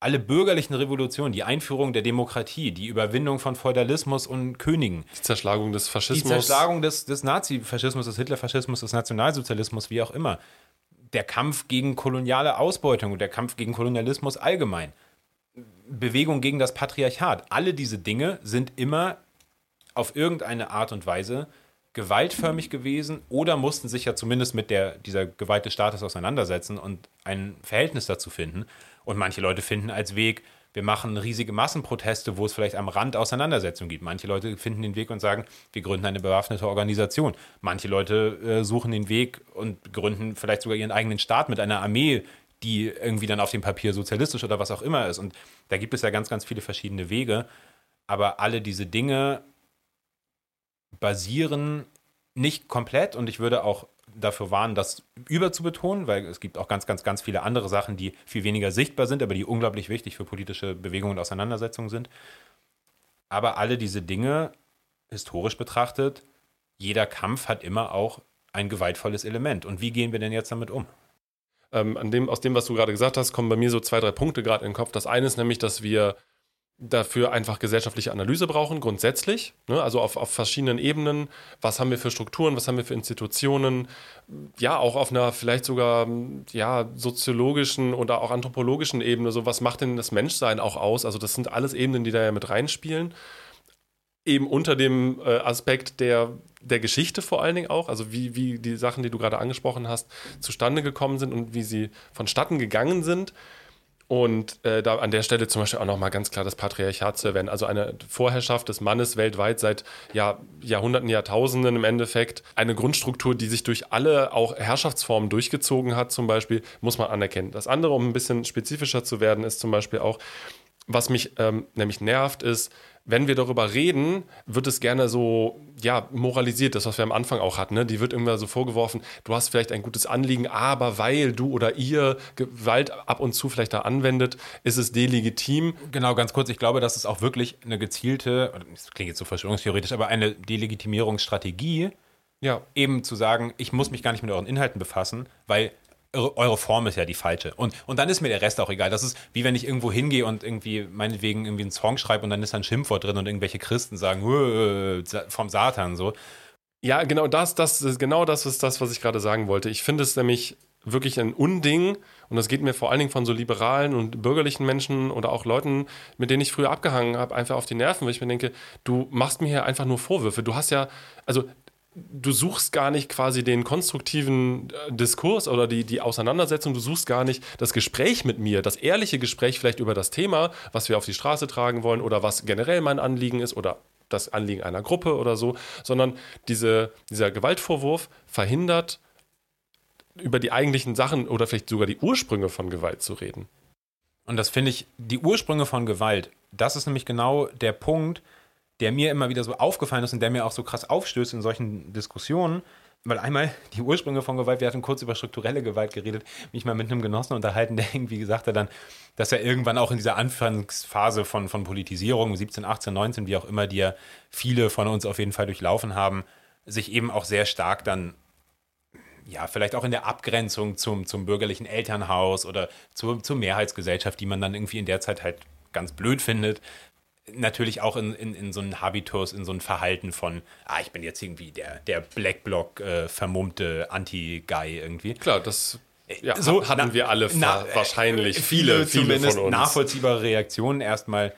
B: alle bürgerlichen Revolutionen, die Einführung der Demokratie, die Überwindung von Feudalismus und Königen,
C: Die Zerschlagung des
B: die
C: Faschismus.
B: Zerschlagung des, des Nazifaschismus, des Hitlerfaschismus, des Nationalsozialismus, wie auch immer. Der Kampf gegen koloniale Ausbeutung und der Kampf gegen Kolonialismus allgemein. Bewegung gegen das Patriarchat. Alle diese Dinge sind immer auf irgendeine Art und Weise gewaltförmig gewesen oder mussten sich ja zumindest mit der, dieser Gewalt des Staates auseinandersetzen und ein Verhältnis dazu finden. Und manche Leute finden als Weg, wir machen riesige Massenproteste, wo es vielleicht am Rand Auseinandersetzungen gibt. Manche Leute finden den Weg und sagen, wir gründen eine bewaffnete Organisation. Manche Leute äh, suchen den Weg und gründen vielleicht sogar ihren eigenen Staat mit einer Armee, die irgendwie dann auf dem Papier sozialistisch oder was auch immer ist. Und da gibt es ja ganz, ganz viele verschiedene Wege. Aber alle diese Dinge basieren nicht komplett und ich würde auch dafür warnen, das überzubetonen, weil es gibt auch ganz, ganz, ganz viele andere Sachen, die viel weniger sichtbar sind, aber die unglaublich wichtig für politische Bewegungen und Auseinandersetzungen sind. Aber alle diese Dinge, historisch betrachtet, jeder Kampf hat immer auch ein gewaltvolles Element. Und wie gehen wir denn jetzt damit um?
C: Ähm, dem, aus dem, was du gerade gesagt hast, kommen bei mir so zwei, drei Punkte gerade in den Kopf. Das eine ist nämlich, dass wir dafür einfach gesellschaftliche Analyse brauchen, grundsätzlich. Ne? Also auf, auf verschiedenen Ebenen. Was haben wir für Strukturen, was haben wir für Institutionen? Ja, auch auf einer vielleicht sogar ja, soziologischen oder auch anthropologischen Ebene. So, was macht denn das Menschsein auch aus? Also, das sind alles Ebenen, die da ja mit reinspielen. Eben unter dem äh, Aspekt der, der Geschichte vor allen Dingen auch, also wie, wie die Sachen, die du gerade angesprochen hast, zustande gekommen sind und wie sie vonstatten gegangen sind. Und äh, da an der Stelle zum Beispiel auch nochmal ganz klar das Patriarchat zu erwähnen. Also eine Vorherrschaft des Mannes weltweit seit Jahr, Jahrhunderten, Jahrtausenden im Endeffekt. Eine Grundstruktur, die sich durch alle auch Herrschaftsformen durchgezogen hat, zum Beispiel, muss man anerkennen. Das andere, um ein bisschen spezifischer zu werden, ist zum Beispiel auch, was mich ähm, nämlich nervt, ist, wenn wir darüber reden, wird es gerne so, ja, moralisiert, das, was wir am Anfang auch hatten. Ne? Die wird irgendwann so vorgeworfen, du hast vielleicht ein gutes Anliegen, aber weil du oder ihr Gewalt ab und zu vielleicht da anwendet, ist es delegitim.
B: Genau, ganz kurz, ich glaube, das ist auch wirklich eine gezielte, das klingt jetzt so verschwörungstheoretisch, aber eine Delegitimierungsstrategie, ja. eben zu sagen, ich muss mich gar nicht mit euren Inhalten befassen, weil eure Form ist ja die falsche. Und, und dann ist mir der Rest auch egal. Das ist wie wenn ich irgendwo hingehe und irgendwie meinetwegen irgendwie einen Song schreibe und dann ist da ein Schimpfwort drin und irgendwelche Christen sagen, vom Satan so.
C: Ja, genau das, das ist genau das ist das, was ich gerade sagen wollte. Ich finde es nämlich wirklich ein Unding und das geht mir vor allen Dingen von so liberalen und bürgerlichen Menschen oder auch Leuten, mit denen ich früher abgehangen habe, einfach auf die Nerven, weil ich mir denke, du machst mir hier einfach nur Vorwürfe. Du hast ja, also du suchst gar nicht quasi den konstruktiven äh, Diskurs oder die, die Auseinandersetzung, du suchst gar nicht das Gespräch mit mir, das ehrliche Gespräch vielleicht über das Thema, was wir auf die Straße tragen wollen oder was generell mein Anliegen ist oder das Anliegen einer Gruppe oder so, sondern diese, dieser Gewaltvorwurf verhindert, über die eigentlichen Sachen oder vielleicht sogar die Ursprünge von Gewalt zu reden.
B: Und das finde ich, die Ursprünge von Gewalt, das ist nämlich genau der Punkt, der mir immer wieder so aufgefallen ist und der mir auch so krass aufstößt in solchen Diskussionen. Weil einmal *laughs* die Ursprünge von Gewalt, wir hatten kurz über strukturelle Gewalt geredet, mich mal mit einem Genossen unterhalten, der irgendwie gesagt hat dann, dass er irgendwann auch in dieser Anfangsphase von, von Politisierung, 17, 18, 19, wie auch immer, die ja viele von uns auf jeden Fall durchlaufen haben, sich eben auch sehr stark dann ja, vielleicht auch in der Abgrenzung zum, zum bürgerlichen Elternhaus oder zur, zur Mehrheitsgesellschaft, die man dann irgendwie in der Zeit halt ganz blöd findet, natürlich auch in, in, in so einen Habitus, in so ein Verhalten von, ah, ich bin jetzt irgendwie der, der Blackblock äh, vermummte Anti-Guy irgendwie.
C: Klar, das äh, ja, so, hatten na, wir alle na, wahrscheinlich äh, viele, viele, viele von uns.
B: nachvollziehbare Reaktionen erstmal.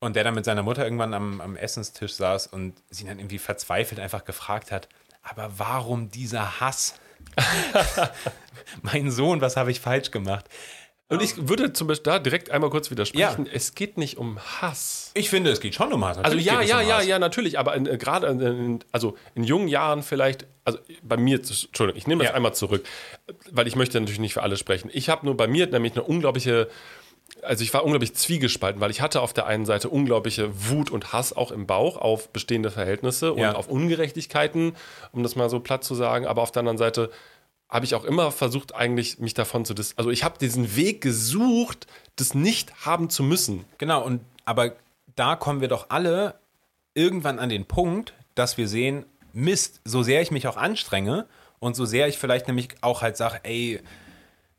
B: Und der dann mit seiner Mutter irgendwann am, am Essenstisch saß und sie dann irgendwie verzweifelt einfach gefragt hat, aber warum dieser Hass? *laughs* *laughs* mein Sohn, was habe ich falsch gemacht?
C: Und ich würde zum Beispiel da direkt einmal kurz widersprechen. Ja. Es geht nicht um Hass.
B: Ich finde, es geht schon um Hass.
C: Natürlich also ja, ja, um ja, Hass. ja, natürlich. Aber äh, gerade in, also in jungen Jahren vielleicht, also bei mir, Entschuldigung, ich nehme das ja. einmal zurück, weil ich möchte natürlich nicht für alle sprechen. Ich habe nur bei mir nämlich eine unglaubliche also ich war unglaublich zwiegespalten, weil ich hatte auf der einen Seite unglaubliche Wut und Hass auch im Bauch auf bestehende Verhältnisse und ja. auf Ungerechtigkeiten, um das mal so platt zu sagen, aber auf der anderen Seite habe ich auch immer versucht, eigentlich mich davon zu dis. Also ich habe diesen Weg gesucht, das nicht haben zu müssen.
B: Genau, und aber da kommen wir doch alle irgendwann an den Punkt, dass wir sehen, Mist, so sehr ich mich auch anstrenge und so sehr ich vielleicht nämlich auch halt sage, ey,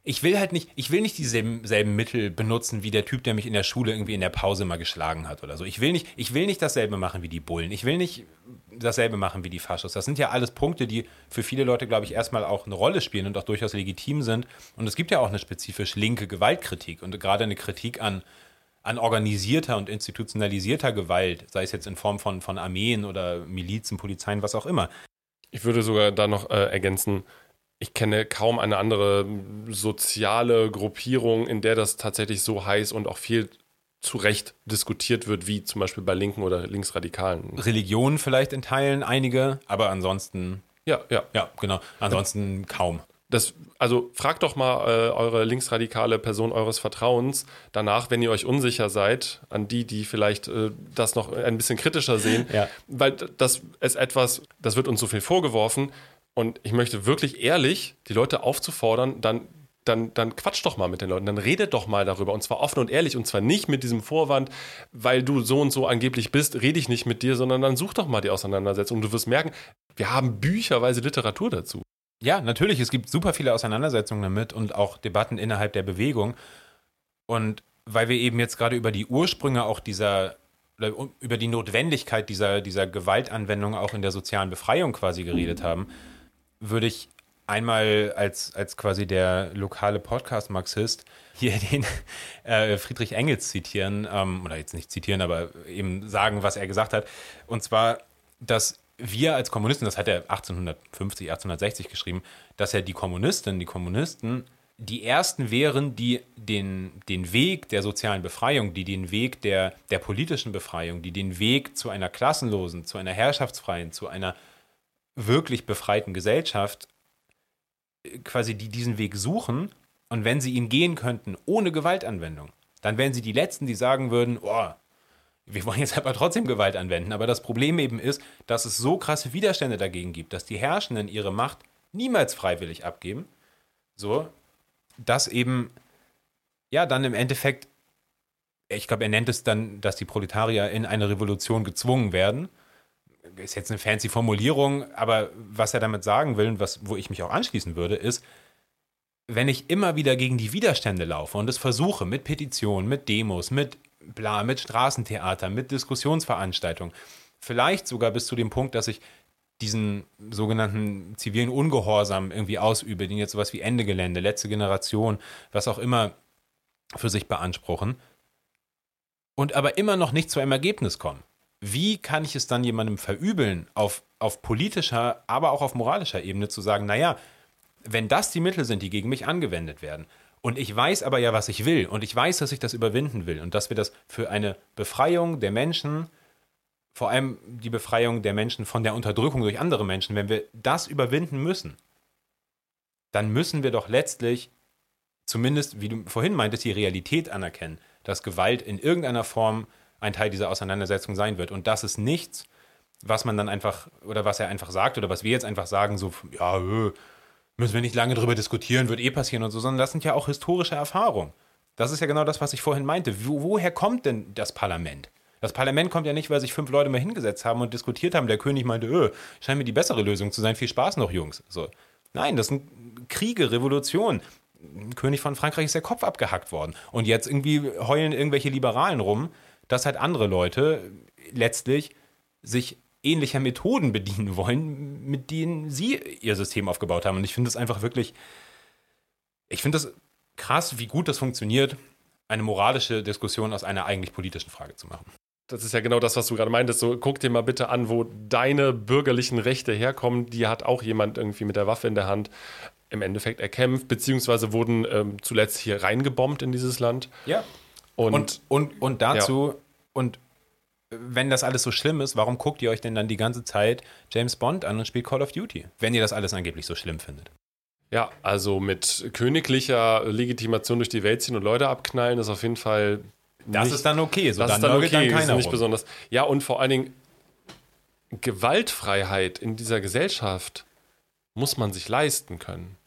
B: ich will halt nicht, ich will nicht dieselben selben Mittel benutzen wie der Typ, der mich in der Schule irgendwie in der Pause mal geschlagen hat oder so. Ich will nicht, ich will nicht dasselbe machen wie die Bullen. Ich will nicht dasselbe machen wie die Faschos. Das sind ja alles Punkte, die für viele Leute, glaube ich, erstmal auch eine Rolle spielen und auch durchaus legitim sind. Und es gibt ja auch eine spezifisch linke Gewaltkritik und gerade eine Kritik an, an organisierter und institutionalisierter Gewalt, sei es jetzt in Form von, von Armeen oder Milizen, Polizeien, was auch immer.
C: Ich würde sogar da noch äh, ergänzen, ich kenne kaum eine andere soziale Gruppierung, in der das tatsächlich so heiß und auch viel zu Recht diskutiert wird, wie zum Beispiel bei Linken oder Linksradikalen.
B: Religionen vielleicht in Teilen einige, aber ansonsten.
C: Ja, ja.
B: Ja, genau. Ansonsten ja. kaum.
C: Das, also fragt doch mal äh, eure linksradikale Person eures Vertrauens danach, wenn ihr euch unsicher seid, an die, die vielleicht äh, das noch ein bisschen kritischer sehen, ja. weil das ist etwas, das wird uns so viel vorgeworfen, und ich möchte wirklich ehrlich die Leute aufzufordern, dann, dann, dann quatsch doch mal mit den Leuten, dann redet doch mal darüber und zwar offen und ehrlich und zwar nicht mit diesem Vorwand, weil du so und so angeblich bist, rede ich nicht mit dir, sondern dann such doch mal die Auseinandersetzung und du wirst merken, wir haben bücherweise Literatur dazu.
B: Ja, natürlich, es gibt super viele Auseinandersetzungen damit und auch Debatten innerhalb der Bewegung. Und weil wir eben jetzt gerade über die Ursprünge auch dieser über die Notwendigkeit dieser, dieser Gewaltanwendung auch in der sozialen Befreiung quasi geredet haben, würde ich einmal als, als quasi der lokale Podcast-Marxist hier *laughs* den äh, Friedrich Engels zitieren, ähm, oder jetzt nicht zitieren, aber eben sagen, was er gesagt hat. Und zwar, dass wir als Kommunisten, das hat er 1850, 1860 geschrieben, dass ja die Kommunisten, die Kommunisten die ersten wären, die den, den Weg der sozialen Befreiung, die den Weg der, der politischen Befreiung, die den Weg zu einer klassenlosen, zu einer herrschaftsfreien, zu einer wirklich befreiten Gesellschaft quasi die diesen Weg suchen und wenn sie ihn gehen könnten ohne Gewaltanwendung, dann wären sie die Letzten, die sagen würden, oh, wir wollen jetzt aber trotzdem Gewalt anwenden. Aber das Problem eben ist, dass es so krasse Widerstände dagegen gibt, dass die Herrschenden ihre Macht niemals freiwillig abgeben. So, dass eben, ja, dann im Endeffekt, ich glaube, er nennt es dann, dass die Proletarier in eine Revolution gezwungen werden. Ist jetzt eine fancy Formulierung, aber was er damit sagen will und was, wo ich mich auch anschließen würde, ist, wenn ich immer wieder gegen die Widerstände laufe und es versuche mit Petitionen, mit Demos, mit bla, mit Straßentheater, mit Diskussionsveranstaltungen, vielleicht sogar bis zu dem Punkt, dass ich diesen sogenannten zivilen Ungehorsam irgendwie ausübe, den jetzt sowas wie Ende Gelände, letzte Generation, was auch immer für sich beanspruchen, und aber immer noch nicht zu einem Ergebnis kommen. Wie kann ich es dann jemandem verübeln, auf, auf politischer, aber auch auf moralischer Ebene zu sagen, naja, wenn das die Mittel sind, die gegen mich angewendet werden, und ich weiß aber ja, was ich will, und ich weiß, dass ich das überwinden will, und dass wir das für eine Befreiung der Menschen, vor allem die Befreiung der Menschen von der Unterdrückung durch andere Menschen, wenn wir das überwinden müssen, dann müssen wir doch letztlich zumindest, wie du vorhin meintest, die Realität anerkennen, dass Gewalt in irgendeiner Form ein Teil dieser Auseinandersetzung sein wird. Und das ist nichts, was man dann einfach, oder was er einfach sagt, oder was wir jetzt einfach sagen, so, ja, müssen wir nicht lange drüber diskutieren, wird eh passieren und so, sondern das sind ja auch historische Erfahrungen. Das ist ja genau das, was ich vorhin meinte. Wo, woher kommt denn das Parlament? Das Parlament kommt ja nicht, weil sich fünf Leute mal hingesetzt haben und diskutiert haben. Der König meinte, öh, scheint mir die bessere Lösung zu sein. Viel Spaß noch, Jungs. So. Nein, das sind Kriege, Revolutionen. König von Frankreich ist der Kopf abgehackt worden. Und jetzt irgendwie heulen irgendwelche Liberalen rum, dass halt andere Leute letztlich sich ähnlicher Methoden bedienen wollen, mit denen sie ihr System aufgebaut haben. Und ich finde es einfach wirklich, ich finde das krass, wie gut das funktioniert, eine moralische Diskussion aus einer eigentlich politischen Frage zu machen.
C: Das ist ja genau das, was du gerade meintest. So, guck dir mal bitte an, wo deine bürgerlichen Rechte herkommen. Die hat auch jemand irgendwie mit der Waffe in der Hand im Endeffekt erkämpft, beziehungsweise wurden ähm, zuletzt hier reingebombt in dieses Land.
B: Ja. Und, und, und, und dazu, ja. und wenn das alles so schlimm ist, warum guckt ihr euch denn dann die ganze Zeit James Bond an und spielt Call of Duty, wenn ihr das alles angeblich so schlimm findet?
C: Ja, also mit königlicher Legitimation durch die Welt ziehen und Leute abknallen ist auf jeden Fall.
B: Das ist dann okay,
C: so das dann ist dann okay, dann keiner ist nicht rum. besonders. Ja, und vor allen Dingen Gewaltfreiheit in dieser Gesellschaft muss man sich leisten können.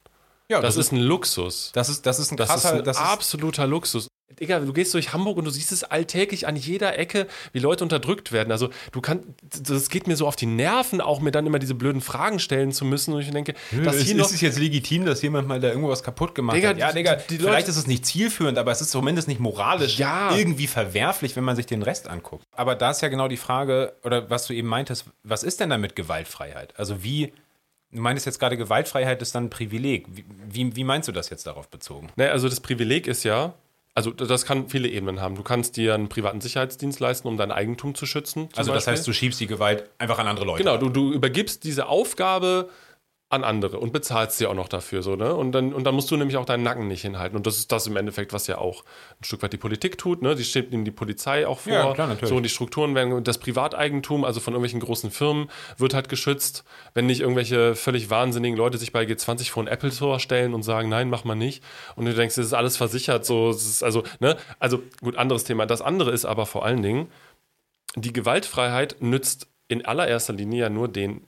C: Ja, das, das ist, ist ein Luxus.
B: Das ist, das ist ein
C: krasser, das ist ein absoluter Luxus. Digga, du gehst durch Hamburg und du siehst es alltäglich an jeder Ecke, wie Leute unterdrückt werden. Also du kannst, das geht mir so auf die Nerven, auch mir dann immer diese blöden Fragen stellen zu müssen. Und ich denke,
B: Nö, dass hier ist, ist es jetzt legitim, dass jemand mal da irgendwas kaputt gemacht Digga, hat? Ja, Digga, die, die vielleicht Leute, ist es nicht zielführend, aber es ist zumindest nicht moralisch ja. irgendwie verwerflich, wenn man sich den Rest anguckt. Aber da ist ja genau die Frage, oder was du eben meintest, was ist denn damit Gewaltfreiheit? Also wie Du meinst jetzt gerade, Gewaltfreiheit ist dann ein Privileg. Wie, wie, wie, meinst du das jetzt darauf bezogen?
C: Naja, also das Privileg ist ja, also das kann viele Ebenen haben. Du kannst dir einen privaten Sicherheitsdienst leisten, um dein Eigentum zu schützen.
B: Also das heißt, du schiebst die Gewalt einfach an andere Leute.
C: Genau, du, du übergibst diese Aufgabe an andere und bezahlst sie auch noch dafür so, ne? Und dann, und dann musst du nämlich auch deinen Nacken nicht hinhalten. Und das ist das im Endeffekt, was ja auch ein Stück weit die Politik tut, ne? Die steht ihm die Polizei auch vor. Ja, klar, natürlich. So, und die Strukturen werden, das Privateigentum, also von irgendwelchen großen Firmen, wird halt geschützt. Wenn nicht irgendwelche völlig wahnsinnigen Leute sich bei G20 vor einen Apple Store stellen und sagen, nein, mach mal nicht. Und du denkst, das ist alles versichert, so, ist also, ne? Also, gut, anderes Thema. Das andere ist aber vor allen Dingen, die Gewaltfreiheit nützt in allererster Linie ja nur den,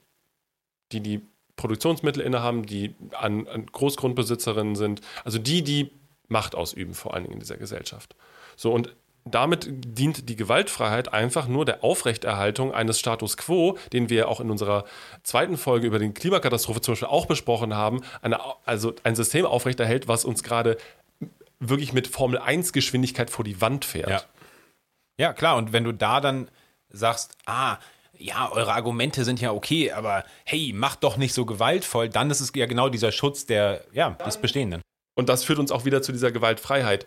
C: die die Produktionsmittel innehaben, die an, an Großgrundbesitzerinnen sind, also die, die Macht ausüben, vor allen Dingen in dieser Gesellschaft. So, und damit dient die Gewaltfreiheit einfach nur der Aufrechterhaltung eines Status quo, den wir auch in unserer zweiten Folge über die Klimakatastrophe zum Beispiel auch besprochen haben, eine, also ein System aufrechterhält, was uns gerade wirklich mit Formel 1 Geschwindigkeit vor die Wand fährt.
B: Ja. ja, klar, und wenn du da dann sagst, ah, ja, eure Argumente sind ja okay, aber hey, macht doch nicht so gewaltvoll, dann ist es ja genau dieser Schutz der, ja, des Bestehenden.
C: Und das führt uns auch wieder zu dieser Gewaltfreiheit.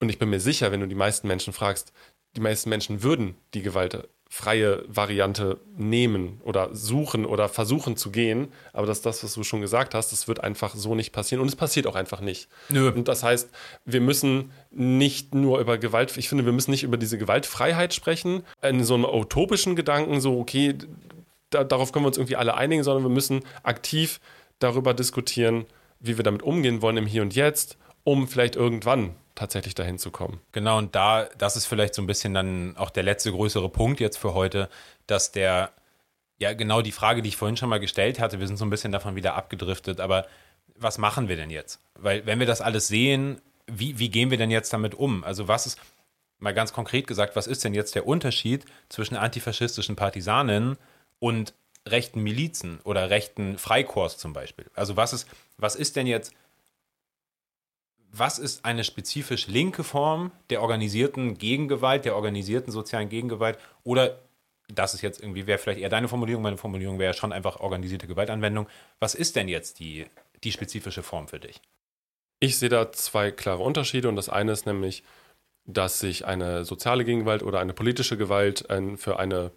C: Und ich bin mir sicher, wenn du die meisten Menschen fragst, die meisten Menschen würden die Gewalt freie Variante nehmen oder suchen oder versuchen zu gehen. Aber das ist das, was du schon gesagt hast, das wird einfach so nicht passieren. Und es passiert auch einfach nicht. Nö. Und das heißt, wir müssen nicht nur über Gewalt, ich finde, wir müssen nicht über diese Gewaltfreiheit sprechen, in so einem utopischen Gedanken, so, okay, da, darauf können wir uns irgendwie alle einigen, sondern wir müssen aktiv darüber diskutieren, wie wir damit umgehen wollen im Hier und Jetzt, um vielleicht irgendwann tatsächlich dahin zu kommen.
B: Genau, und da, das ist vielleicht so ein bisschen dann auch der letzte größere Punkt jetzt für heute, dass der, ja, genau die Frage, die ich vorhin schon mal gestellt hatte, wir sind so ein bisschen davon wieder abgedriftet, aber was machen wir denn jetzt? Weil, wenn wir das alles sehen, wie, wie gehen wir denn jetzt damit um? Also, was ist, mal ganz konkret gesagt, was ist denn jetzt der Unterschied zwischen antifaschistischen Partisanen und rechten Milizen oder rechten Freikorps zum Beispiel? Also, was ist, was ist denn jetzt was ist eine spezifisch linke Form der organisierten Gegengewalt, der organisierten sozialen Gegengewalt oder das ist jetzt irgendwie, wäre vielleicht eher deine Formulierung, meine Formulierung wäre schon einfach organisierte Gewaltanwendung. Was ist denn jetzt die, die spezifische Form für dich?
C: Ich sehe da zwei klare Unterschiede und das eine ist nämlich, dass sich eine soziale Gegengewalt oder eine politische Gewalt für eine,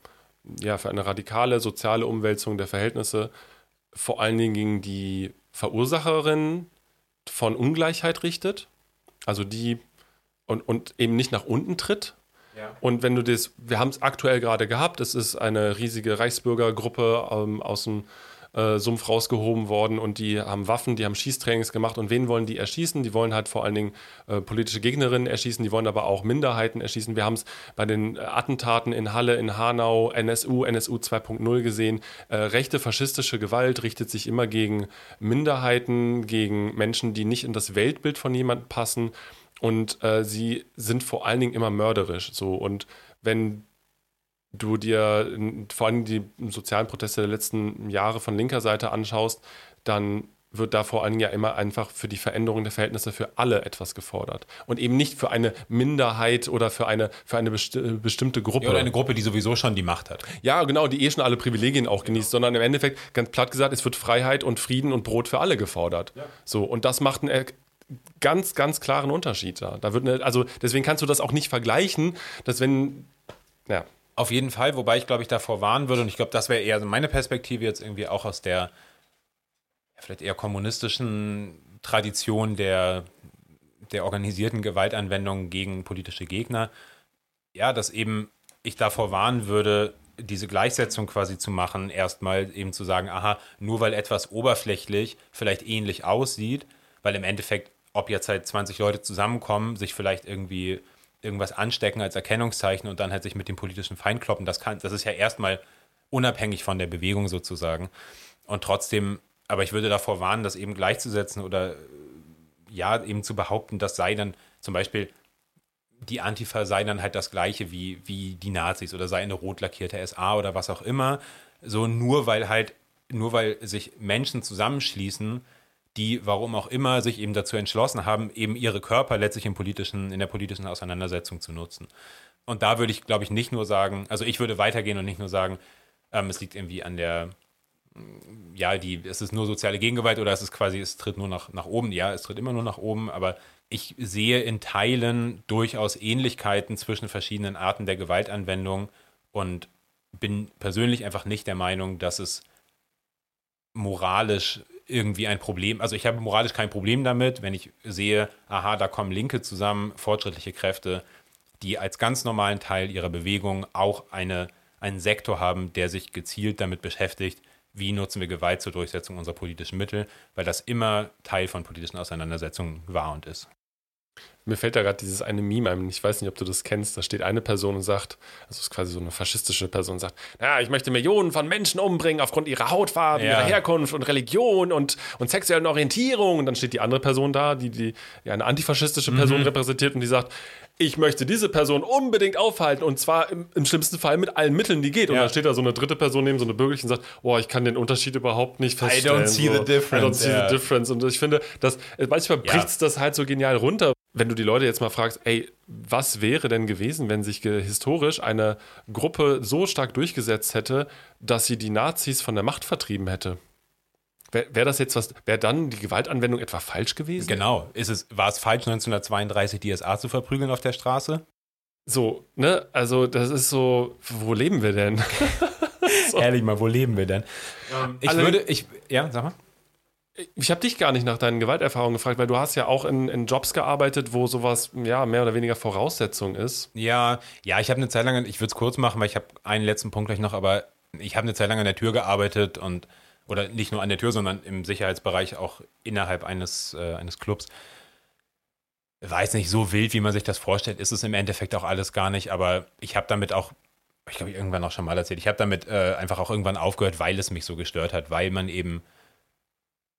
C: ja, für eine radikale soziale Umwälzung der Verhältnisse vor allen Dingen gegen die Verursacherin von Ungleichheit richtet, also die und, und eben nicht nach unten tritt. Ja. Und wenn du das, wir haben es aktuell gerade gehabt, es ist eine riesige Reichsbürgergruppe ähm, aus dem äh, Sumpf rausgehoben worden und die haben Waffen, die haben Schießtrainings gemacht und wen wollen die erschießen? Die wollen halt vor allen Dingen äh, politische Gegnerinnen erschießen, die wollen aber auch Minderheiten erschießen. Wir haben es bei den äh, Attentaten in Halle, in Hanau, NSU, NSU 2.0 gesehen. Äh, rechte faschistische Gewalt richtet sich immer gegen Minderheiten, gegen Menschen, die nicht in das Weltbild von jemandem passen. Und äh, sie sind vor allen Dingen immer mörderisch. So und wenn du dir vor allem die sozialen Proteste der letzten Jahre von linker Seite anschaust, dann wird da vor allem ja immer einfach für die Veränderung der Verhältnisse für alle etwas gefordert. Und eben nicht für eine Minderheit oder für eine, für eine besti bestimmte Gruppe. Ja,
B: oder eine Gruppe, die sowieso schon die Macht hat.
C: Ja, genau, die eh schon alle Privilegien auch genießt, genau. sondern im Endeffekt, ganz platt gesagt, es wird Freiheit und Frieden und Brot für alle gefordert. Ja. So, und das macht einen ganz, ganz klaren Unterschied da. Da wird eine, also deswegen kannst du das auch nicht vergleichen, dass wenn, ja,
B: auf jeden Fall, wobei ich glaube ich davor warnen würde und ich glaube, das wäre eher meine Perspektive jetzt irgendwie auch aus der vielleicht eher kommunistischen Tradition der, der organisierten Gewaltanwendung gegen politische Gegner. Ja, dass eben ich davor warnen würde, diese Gleichsetzung quasi zu machen, erstmal eben zu sagen, aha, nur weil etwas oberflächlich vielleicht ähnlich aussieht, weil im Endeffekt, ob jetzt halt 20 Leute zusammenkommen, sich vielleicht irgendwie irgendwas anstecken als Erkennungszeichen und dann halt sich mit dem politischen Feind kloppen, das kann, das ist ja erstmal unabhängig von der Bewegung sozusagen. Und trotzdem, aber ich würde davor warnen, das eben gleichzusetzen oder ja, eben zu behaupten, das sei dann zum Beispiel die Antifa sei dann halt das gleiche wie, wie die Nazis oder sei eine rot lackierte SA oder was auch immer. So nur weil halt, nur weil sich Menschen zusammenschließen, die, warum auch immer, sich eben dazu entschlossen haben, eben ihre Körper letztlich im politischen, in der politischen Auseinandersetzung zu nutzen. Und da würde ich, glaube ich, nicht nur sagen, also ich würde weitergehen und nicht nur sagen, ähm, es liegt irgendwie an der, mm, ja, die, es ist nur soziale Gegengewalt oder es ist quasi, es tritt nur nach, nach oben. Ja, es tritt immer nur nach oben, aber ich sehe in Teilen durchaus Ähnlichkeiten zwischen verschiedenen Arten der Gewaltanwendung und bin persönlich einfach nicht der Meinung, dass es moralisch irgendwie ein Problem. Also ich habe moralisch kein Problem damit, wenn ich sehe, aha, da kommen Linke zusammen, fortschrittliche Kräfte, die als ganz normalen Teil ihrer Bewegung auch eine, einen Sektor haben, der sich gezielt damit beschäftigt, wie nutzen wir Gewalt zur Durchsetzung unserer politischen Mittel, weil das immer Teil von politischen Auseinandersetzungen war und ist.
C: Mir fällt da gerade dieses eine Meme ein, ich weiß nicht, ob du das kennst, da steht eine Person und sagt, also es ist quasi so eine faschistische Person, sagt, naja, ich möchte Millionen von Menschen umbringen aufgrund ihrer Hautfarbe, ja. ihrer Herkunft und Religion und, und sexuellen Orientierung. Und dann steht die andere Person da, die, die ja, eine antifaschistische Person mhm. repräsentiert und die sagt, ich möchte diese Person unbedingt aufhalten und zwar im, im schlimmsten Fall mit allen Mitteln, die geht. Und ja. dann steht da so eine dritte Person neben so eine bürgerliche und sagt, boah, ich kann den Unterschied überhaupt nicht feststellen.
B: I don't see so. the difference. I don't
C: see yeah. the difference. Und ich finde, dass manchmal bricht es das halt so genial runter wenn du die Leute jetzt mal fragst, ey, was wäre denn gewesen, wenn sich historisch eine Gruppe so stark durchgesetzt hätte, dass sie die Nazis von der Macht vertrieben hätte? Wäre wär das jetzt was, wäre dann die Gewaltanwendung etwa falsch gewesen?
B: Genau. Ist es, war es falsch, 1932 die SA zu verprügeln auf der Straße?
C: So, ne? Also, das ist so, wo leben wir denn? *laughs* *laughs*
B: so. Ehrlich mal, wo leben wir denn? Um, ich würde, ich, ja, sag mal.
C: Ich habe dich gar nicht nach deinen Gewalterfahrungen gefragt, weil du hast ja auch in, in, Jobs gearbeitet, wo sowas ja mehr oder weniger Voraussetzung ist.
B: Ja, ja, ich habe eine Zeit lang, ich würde es kurz machen, weil ich habe einen letzten Punkt gleich noch, aber ich habe eine Zeit lang an der Tür gearbeitet und oder nicht nur an der Tür, sondern im Sicherheitsbereich auch innerhalb eines, äh, eines Clubs. weiß nicht, so wild, wie man sich das vorstellt, ist es im Endeffekt auch alles gar nicht, aber ich habe damit auch, ich glaube, irgendwann auch schon mal erzählt, ich habe damit äh, einfach auch irgendwann aufgehört, weil es mich so gestört hat, weil man eben,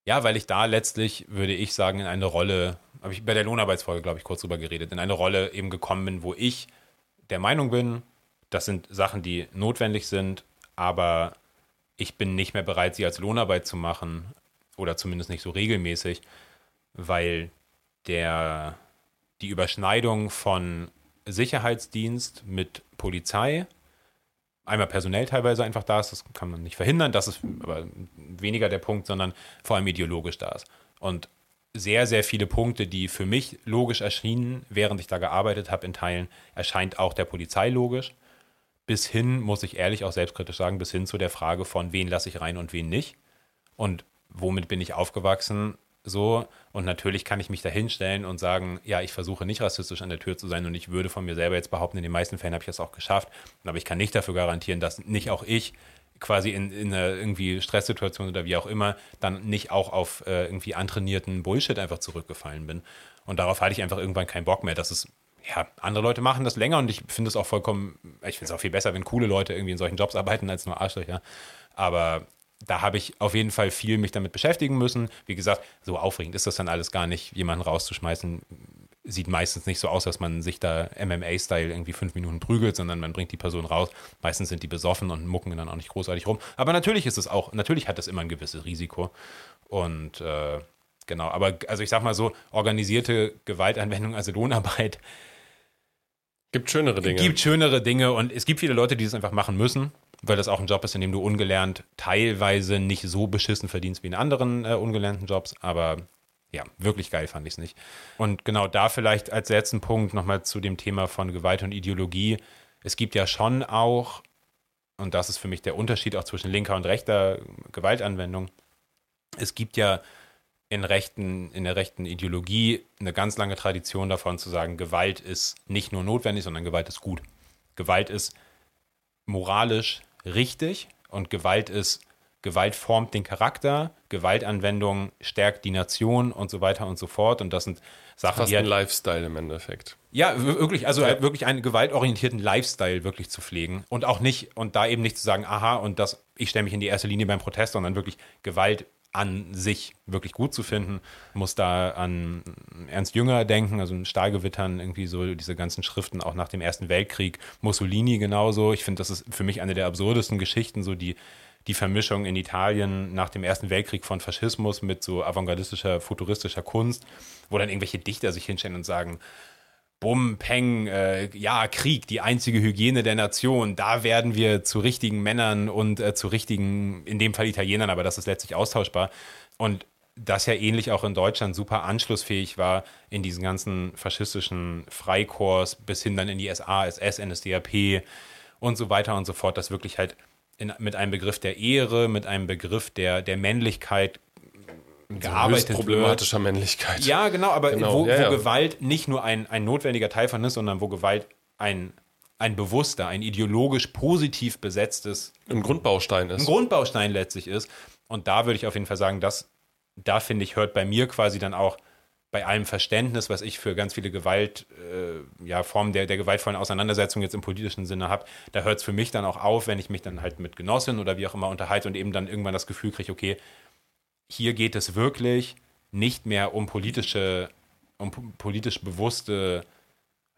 B: ja, weil ich da letztlich, würde ich sagen, in eine Rolle, habe ich bei der Lohnarbeitsfolge, glaube ich, kurz drüber geredet, in eine Rolle eben gekommen bin, wo ich der Meinung bin, das sind Sachen, die notwendig sind, aber ich bin nicht mehr bereit, sie als Lohnarbeit zu machen oder zumindest nicht so regelmäßig, weil der, die Überschneidung von Sicherheitsdienst mit Polizei einmal personell teilweise einfach da ist, das kann man nicht verhindern, das ist aber weniger der Punkt, sondern vor allem ideologisch da ist. Und sehr, sehr viele Punkte, die für mich logisch erschienen, während ich da gearbeitet habe in Teilen, erscheint auch der Polizei logisch. Bis hin, muss ich ehrlich auch selbstkritisch sagen, bis hin zu der Frage von, wen lasse ich rein und wen nicht. Und womit bin ich aufgewachsen? So, und natürlich kann ich mich da hinstellen und sagen, ja, ich versuche nicht rassistisch an der Tür zu sein und ich würde von mir selber jetzt behaupten, in den meisten Fällen habe ich das auch geschafft. Aber ich kann nicht dafür garantieren, dass nicht auch ich quasi in, in einer irgendwie Stresssituation oder wie auch immer, dann nicht auch auf äh, irgendwie antrainierten Bullshit einfach zurückgefallen bin. Und darauf hatte ich einfach irgendwann keinen Bock mehr. Das ist, ja, andere Leute machen das länger und ich finde es auch vollkommen, ich finde es auch viel besser, wenn coole Leute irgendwie in solchen Jobs arbeiten als nur Arschlöcher. Aber da habe ich auf jeden Fall viel mich damit beschäftigen müssen. Wie gesagt, so aufregend ist das dann alles gar nicht, jemanden rauszuschmeißen sieht meistens nicht so aus, dass man sich da MMA-Style irgendwie fünf Minuten prügelt, sondern man bringt die Person raus. Meistens sind die besoffen und mucken dann auch nicht großartig rum. Aber natürlich ist es auch, natürlich hat das immer ein gewisses Risiko. Und äh, genau, aber also ich sag mal so, organisierte Gewaltanwendung, also Lohnarbeit.
C: Gibt schönere Dinge.
B: Gibt schönere Dinge und es gibt viele Leute, die es einfach machen müssen, weil das auch ein Job ist, in dem du ungelernt teilweise nicht so beschissen verdienst wie in anderen äh, ungelernten Jobs, aber ja, wirklich geil fand ich es nicht. Und genau da vielleicht als letzten Punkt nochmal zu dem Thema von Gewalt und Ideologie. Es gibt ja schon auch, und das ist für mich der Unterschied auch zwischen linker und rechter Gewaltanwendung, es gibt ja in, rechten, in der rechten Ideologie eine ganz lange Tradition davon zu sagen, Gewalt ist nicht nur notwendig, sondern Gewalt ist gut. Gewalt ist moralisch richtig und Gewalt ist Gewalt formt den Charakter, Gewaltanwendung stärkt die Nation und so weiter und so fort. Und das sind Sachen,
C: Fast
B: die
C: halt, ein Lifestyle im Endeffekt.
B: Ja, wirklich, also ja. wirklich einen gewaltorientierten Lifestyle wirklich zu pflegen und auch nicht, und da eben nicht zu sagen, aha, und das, ich stelle mich in die erste Linie beim Protest, sondern wirklich Gewalt an sich wirklich gut zu finden. Muss da an Ernst Jünger denken, also in Stahlgewittern, irgendwie so diese ganzen Schriften auch nach dem Ersten Weltkrieg. Mussolini genauso. Ich finde, das ist für mich eine der absurdesten Geschichten, so die die Vermischung in Italien nach dem Ersten Weltkrieg von Faschismus mit so avantgardistischer, futuristischer Kunst, wo dann irgendwelche Dichter sich hinstellen und sagen, Bum, Peng, äh, ja, Krieg, die einzige Hygiene der Nation, da werden wir zu richtigen Männern und äh, zu richtigen, in dem Fall Italienern, aber das ist letztlich austauschbar. Und das ja ähnlich auch in Deutschland super anschlussfähig war in diesen ganzen faschistischen Freikorps bis hin dann in die SA, SS, NSDAP und so weiter und so fort, dass wirklich halt in, mit einem Begriff der Ehre, mit einem Begriff der, der Männlichkeit gearbeitet
C: problematischer. Männlichkeit.
B: Ja, genau, aber genau. Wo, ja, ja. wo, Gewalt nicht nur ein, ein notwendiger Teil von ist, sondern wo Gewalt ein, ein bewusster, ein ideologisch positiv besetztes
C: ein Grundbaustein ist.
B: Ein Grundbaustein letztlich ist. Und da würde ich auf jeden Fall sagen, dass da finde ich, hört bei mir quasi dann auch bei allem Verständnis, was ich für ganz viele Gewalt, äh, ja, Formen der, der gewaltvollen Auseinandersetzung jetzt im politischen Sinne habe, da hört es für mich dann auch auf, wenn ich mich dann halt mit Genossinnen oder wie auch immer unterhalte und eben dann irgendwann das Gefühl kriege, okay, hier geht es wirklich nicht mehr um politische, um politisch bewusste,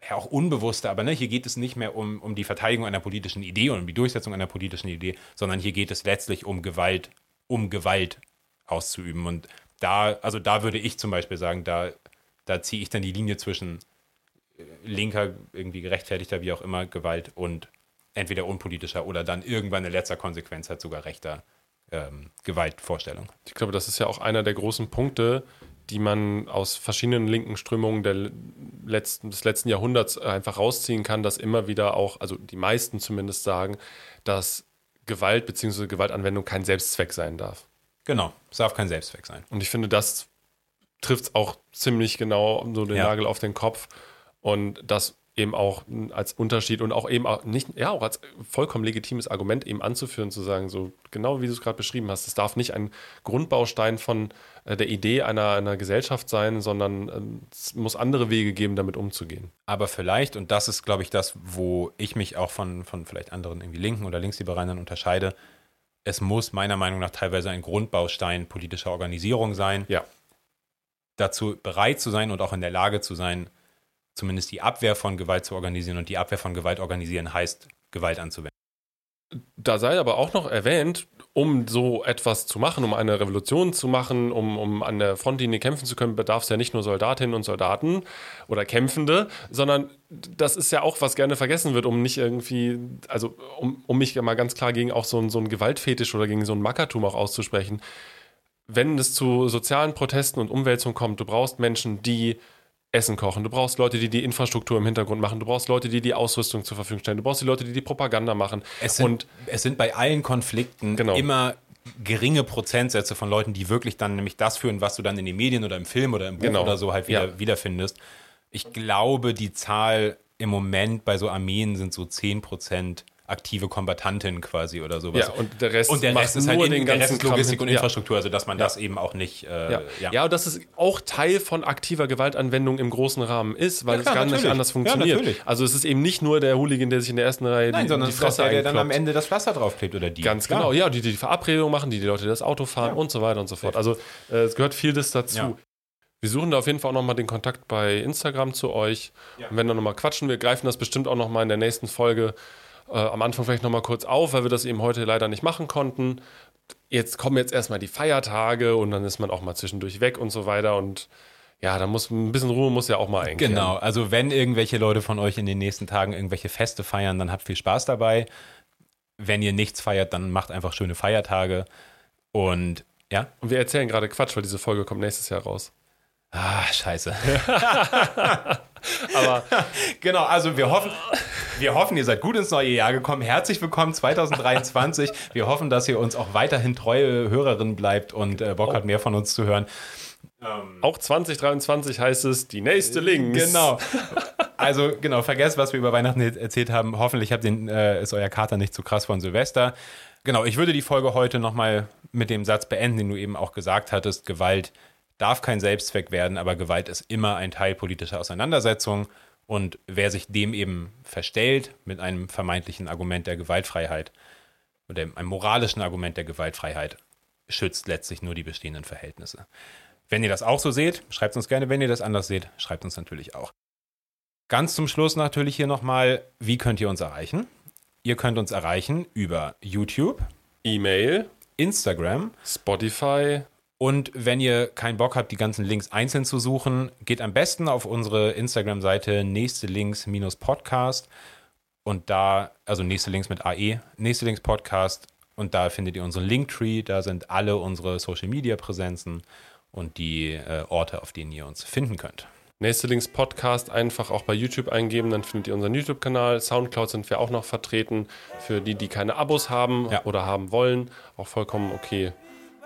B: ja auch unbewusste, aber ne, hier geht es nicht mehr um, um die Verteidigung einer politischen Idee und um die Durchsetzung einer politischen Idee, sondern hier geht es letztlich um Gewalt, um Gewalt auszuüben. Und da, also da würde ich zum Beispiel sagen, da, da ziehe ich dann die Linie zwischen äh, linker, irgendwie gerechtfertigter, wie auch immer, Gewalt und entweder unpolitischer oder dann irgendwann in letzter Konsequenz halt sogar rechter ähm, Gewaltvorstellung.
C: Ich glaube, das ist ja auch einer der großen Punkte, die man aus verschiedenen linken Strömungen der letzten, des letzten Jahrhunderts einfach rausziehen kann, dass immer wieder auch, also die meisten zumindest sagen, dass Gewalt bzw. Gewaltanwendung kein Selbstzweck sein darf.
B: Genau, es darf kein Selbstzweck sein.
C: Und ich finde, das trifft es auch ziemlich genau so den ja. Nagel auf den Kopf. Und dass eben auch als Unterschied und auch eben auch nicht, ja, auch als vollkommen legitimes Argument eben anzuführen, zu sagen, so genau wie du es gerade beschrieben hast, es darf nicht ein Grundbaustein von äh, der Idee einer, einer Gesellschaft sein, sondern äh, es muss andere Wege geben, damit umzugehen.
B: Aber vielleicht, und das ist, glaube ich, das, wo ich mich auch von, von vielleicht anderen irgendwie Linken oder Linksliberalen unterscheide, es muss meiner Meinung nach teilweise ein Grundbaustein politischer Organisierung sein.
C: Ja.
B: Dazu bereit zu sein und auch in der Lage zu sein, zumindest die Abwehr von Gewalt zu organisieren. Und die Abwehr von Gewalt organisieren heißt, Gewalt anzuwenden.
C: Da sei aber auch noch erwähnt, um so etwas zu machen, um eine Revolution zu machen, um, um an der Frontlinie kämpfen zu können, bedarf es ja nicht nur Soldatinnen und Soldaten oder Kämpfende, sondern das ist ja auch, was gerne vergessen wird, um nicht irgendwie, also um, um mich mal ganz klar gegen auch so, so ein Gewaltfetisch oder gegen so ein Mackertum auch auszusprechen. Wenn es zu sozialen Protesten und Umwälzungen kommt, du brauchst Menschen, die Essen kochen, du brauchst Leute, die die Infrastruktur im Hintergrund machen, du brauchst Leute, die die Ausrüstung zur Verfügung stellen, du brauchst die Leute, die die Propaganda machen.
B: Es sind,
C: und
B: es sind bei allen Konflikten
C: Genau.
B: immer geringe Prozentsätze von Leuten, die wirklich dann nämlich das führen, was du dann in den Medien oder im Film oder im Buch
C: Genau.
B: oder so halt wieder,
C: Ja.
B: wiederfindest. Ich glaube, die Zahl im Moment bei so Armeen sind so 10% aktive Kombattantinnen quasi oder sowas.
C: Ja, und der Rest
B: und der
C: macht
B: Rest ist halt
C: nur
B: in,
C: den
B: der Rest
C: ganzen
B: ist
C: Kram
B: Logistik und
C: ja.
B: Infrastruktur, also dass man das eben auch nicht äh,
C: ja. ja. und dass es auch Teil von aktiver Gewaltanwendung im großen Rahmen ist, weil
B: Ja, klar,
C: es gar nicht
B: natürlich.
C: anders
B: Ja,
C: funktioniert.
B: natürlich.
C: also es ist eben nicht nur der Hooligan, der sich in der ersten Reihe
B: Nein,
C: die,
B: sondern
C: die Fresse
B: der, der dann am. Ende das Pflaster draufklebt oder die.
C: Ganz genau, ja, die die Verabredung machen, die die Leute das Auto fahren und so weiter und so fort. Also äh, es gehört vieles dazu.
B: Ja.
C: Wir suchen da auf jeden Fall auch nochmal den Kontakt bei Instagram zu euch. Und wenn wir nochmal quatschen, wir greifen das bestimmt auch nochmal in der nächsten Folge äh, am Anfang vielleicht nochmal kurz auf, weil wir das eben heute leider nicht machen konnten. Jetzt kommen jetzt erstmal die Feiertage und dann ist man auch mal zwischendurch weg und so weiter. Und ja, da muss ein bisschen Ruhe muss ja auch mal einkehren.
B: Genau, also wenn irgendwelche Leute von euch in den nächsten Tagen irgendwelche Feste feiern, dann habt viel Spaß dabei. Wenn ihr nichts feiert, dann macht einfach schöne Feiertage. Und ja,
C: Und wir erzählen gerade Quatsch, weil diese Folge kommt nächstes Jahr raus.
B: Ah, scheiße. *laughs*
C: Aber *laughs*
B: Genau, also wir hoffen, wir hoffen, ihr seid gut ins neue Jahr gekommen. Herzlich willkommen 2023. Wir hoffen, dass ihr uns auch weiterhin treue Hörerin bleibt und äh, Bock hat, mehr von uns zu hören.
C: auch 2023 heißt es die nächste Links.
B: Genau. *laughs* Also genau, vergesst, was wir über Weihnachten erzählt haben. Hoffentlich habt ihr, äh, ist euer Kater nicht zu krass von Silvester. Genau, ich würde die Folge heute nochmal mit dem Satz beenden, den du eben auch gesagt hattest. Gewalt darf kein Selbstzweck werden, aber Gewalt ist immer ein Teil politischer Auseinandersetzung. Und wer sich dem eben verstellt mit einem vermeintlichen Argument der Gewaltfreiheit oder einem moralischen Argument der Gewaltfreiheit, schützt letztlich nur die bestehenden Verhältnisse. Wenn ihr das auch so seht, schreibt uns gerne. Wenn ihr das anders seht, schreibt uns natürlich auch. Ganz zum Schluss natürlich hier nochmal, wie könnt ihr uns erreichen? Ihr könnt uns erreichen über YouTube,
C: E-Mail,
B: Instagram
C: Spotify,
B: und wenn ihr keinen Bock habt, die ganzen Links einzeln zu suchen, geht am besten auf unsere Instagram-Seite nächste Links minus Podcast und da, also nächste Links mit AE, nächste Links Podcast und da findet ihr unseren Linktree, da sind alle unsere Social-Media-Präsenzen und die äh, Orte, auf denen ihr uns finden könnt.
C: Nächste Links Podcast einfach auch bei YouTube eingeben, dann findet ihr unseren YouTube-Kanal. Soundcloud sind wir auch noch vertreten. Für die, die keine Abos haben
B: Ja.
C: oder haben wollen, auch vollkommen okay.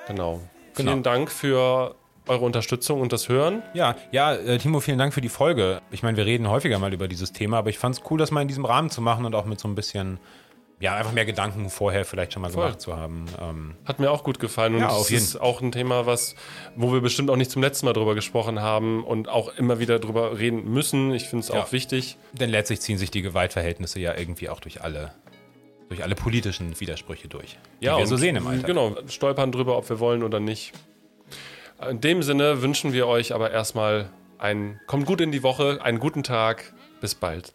C: Genau.
B: Genau.
C: Vielen Dank für eure Unterstützung und das Hören.
B: Ja, ja, äh, Timo, vielen Dank für die Folge. Ich meine, wir reden häufiger mal über dieses Thema, aber ich fand es cool, das mal in diesem Rahmen zu machen und auch mit so ein bisschen, ja, einfach mehr Gedanken vorher vielleicht schon mal
C: Voll.
B: gemacht zu haben. Ähm,
C: Hat mir auch gut gefallen und
B: Ja,
C: es ist auch ein Thema, was, wo wir bestimmt auch nicht zum letzten Mal drüber gesprochen haben und auch immer wieder drüber reden müssen. Ich finde es
B: Ja.
C: auch wichtig.
B: denn letztlich ziehen sich die Gewaltverhältnisse ja irgendwie auch durch alle, durch alle politischen Widersprüche durch, die wir
C: und
B: so sehen im Alltag.
C: Genau, stolpern drüber, ob wir wollen oder nicht. In dem Sinne wünschen wir euch aber erstmal ein, kommt gut in die Woche, einen guten Tag, bis bald.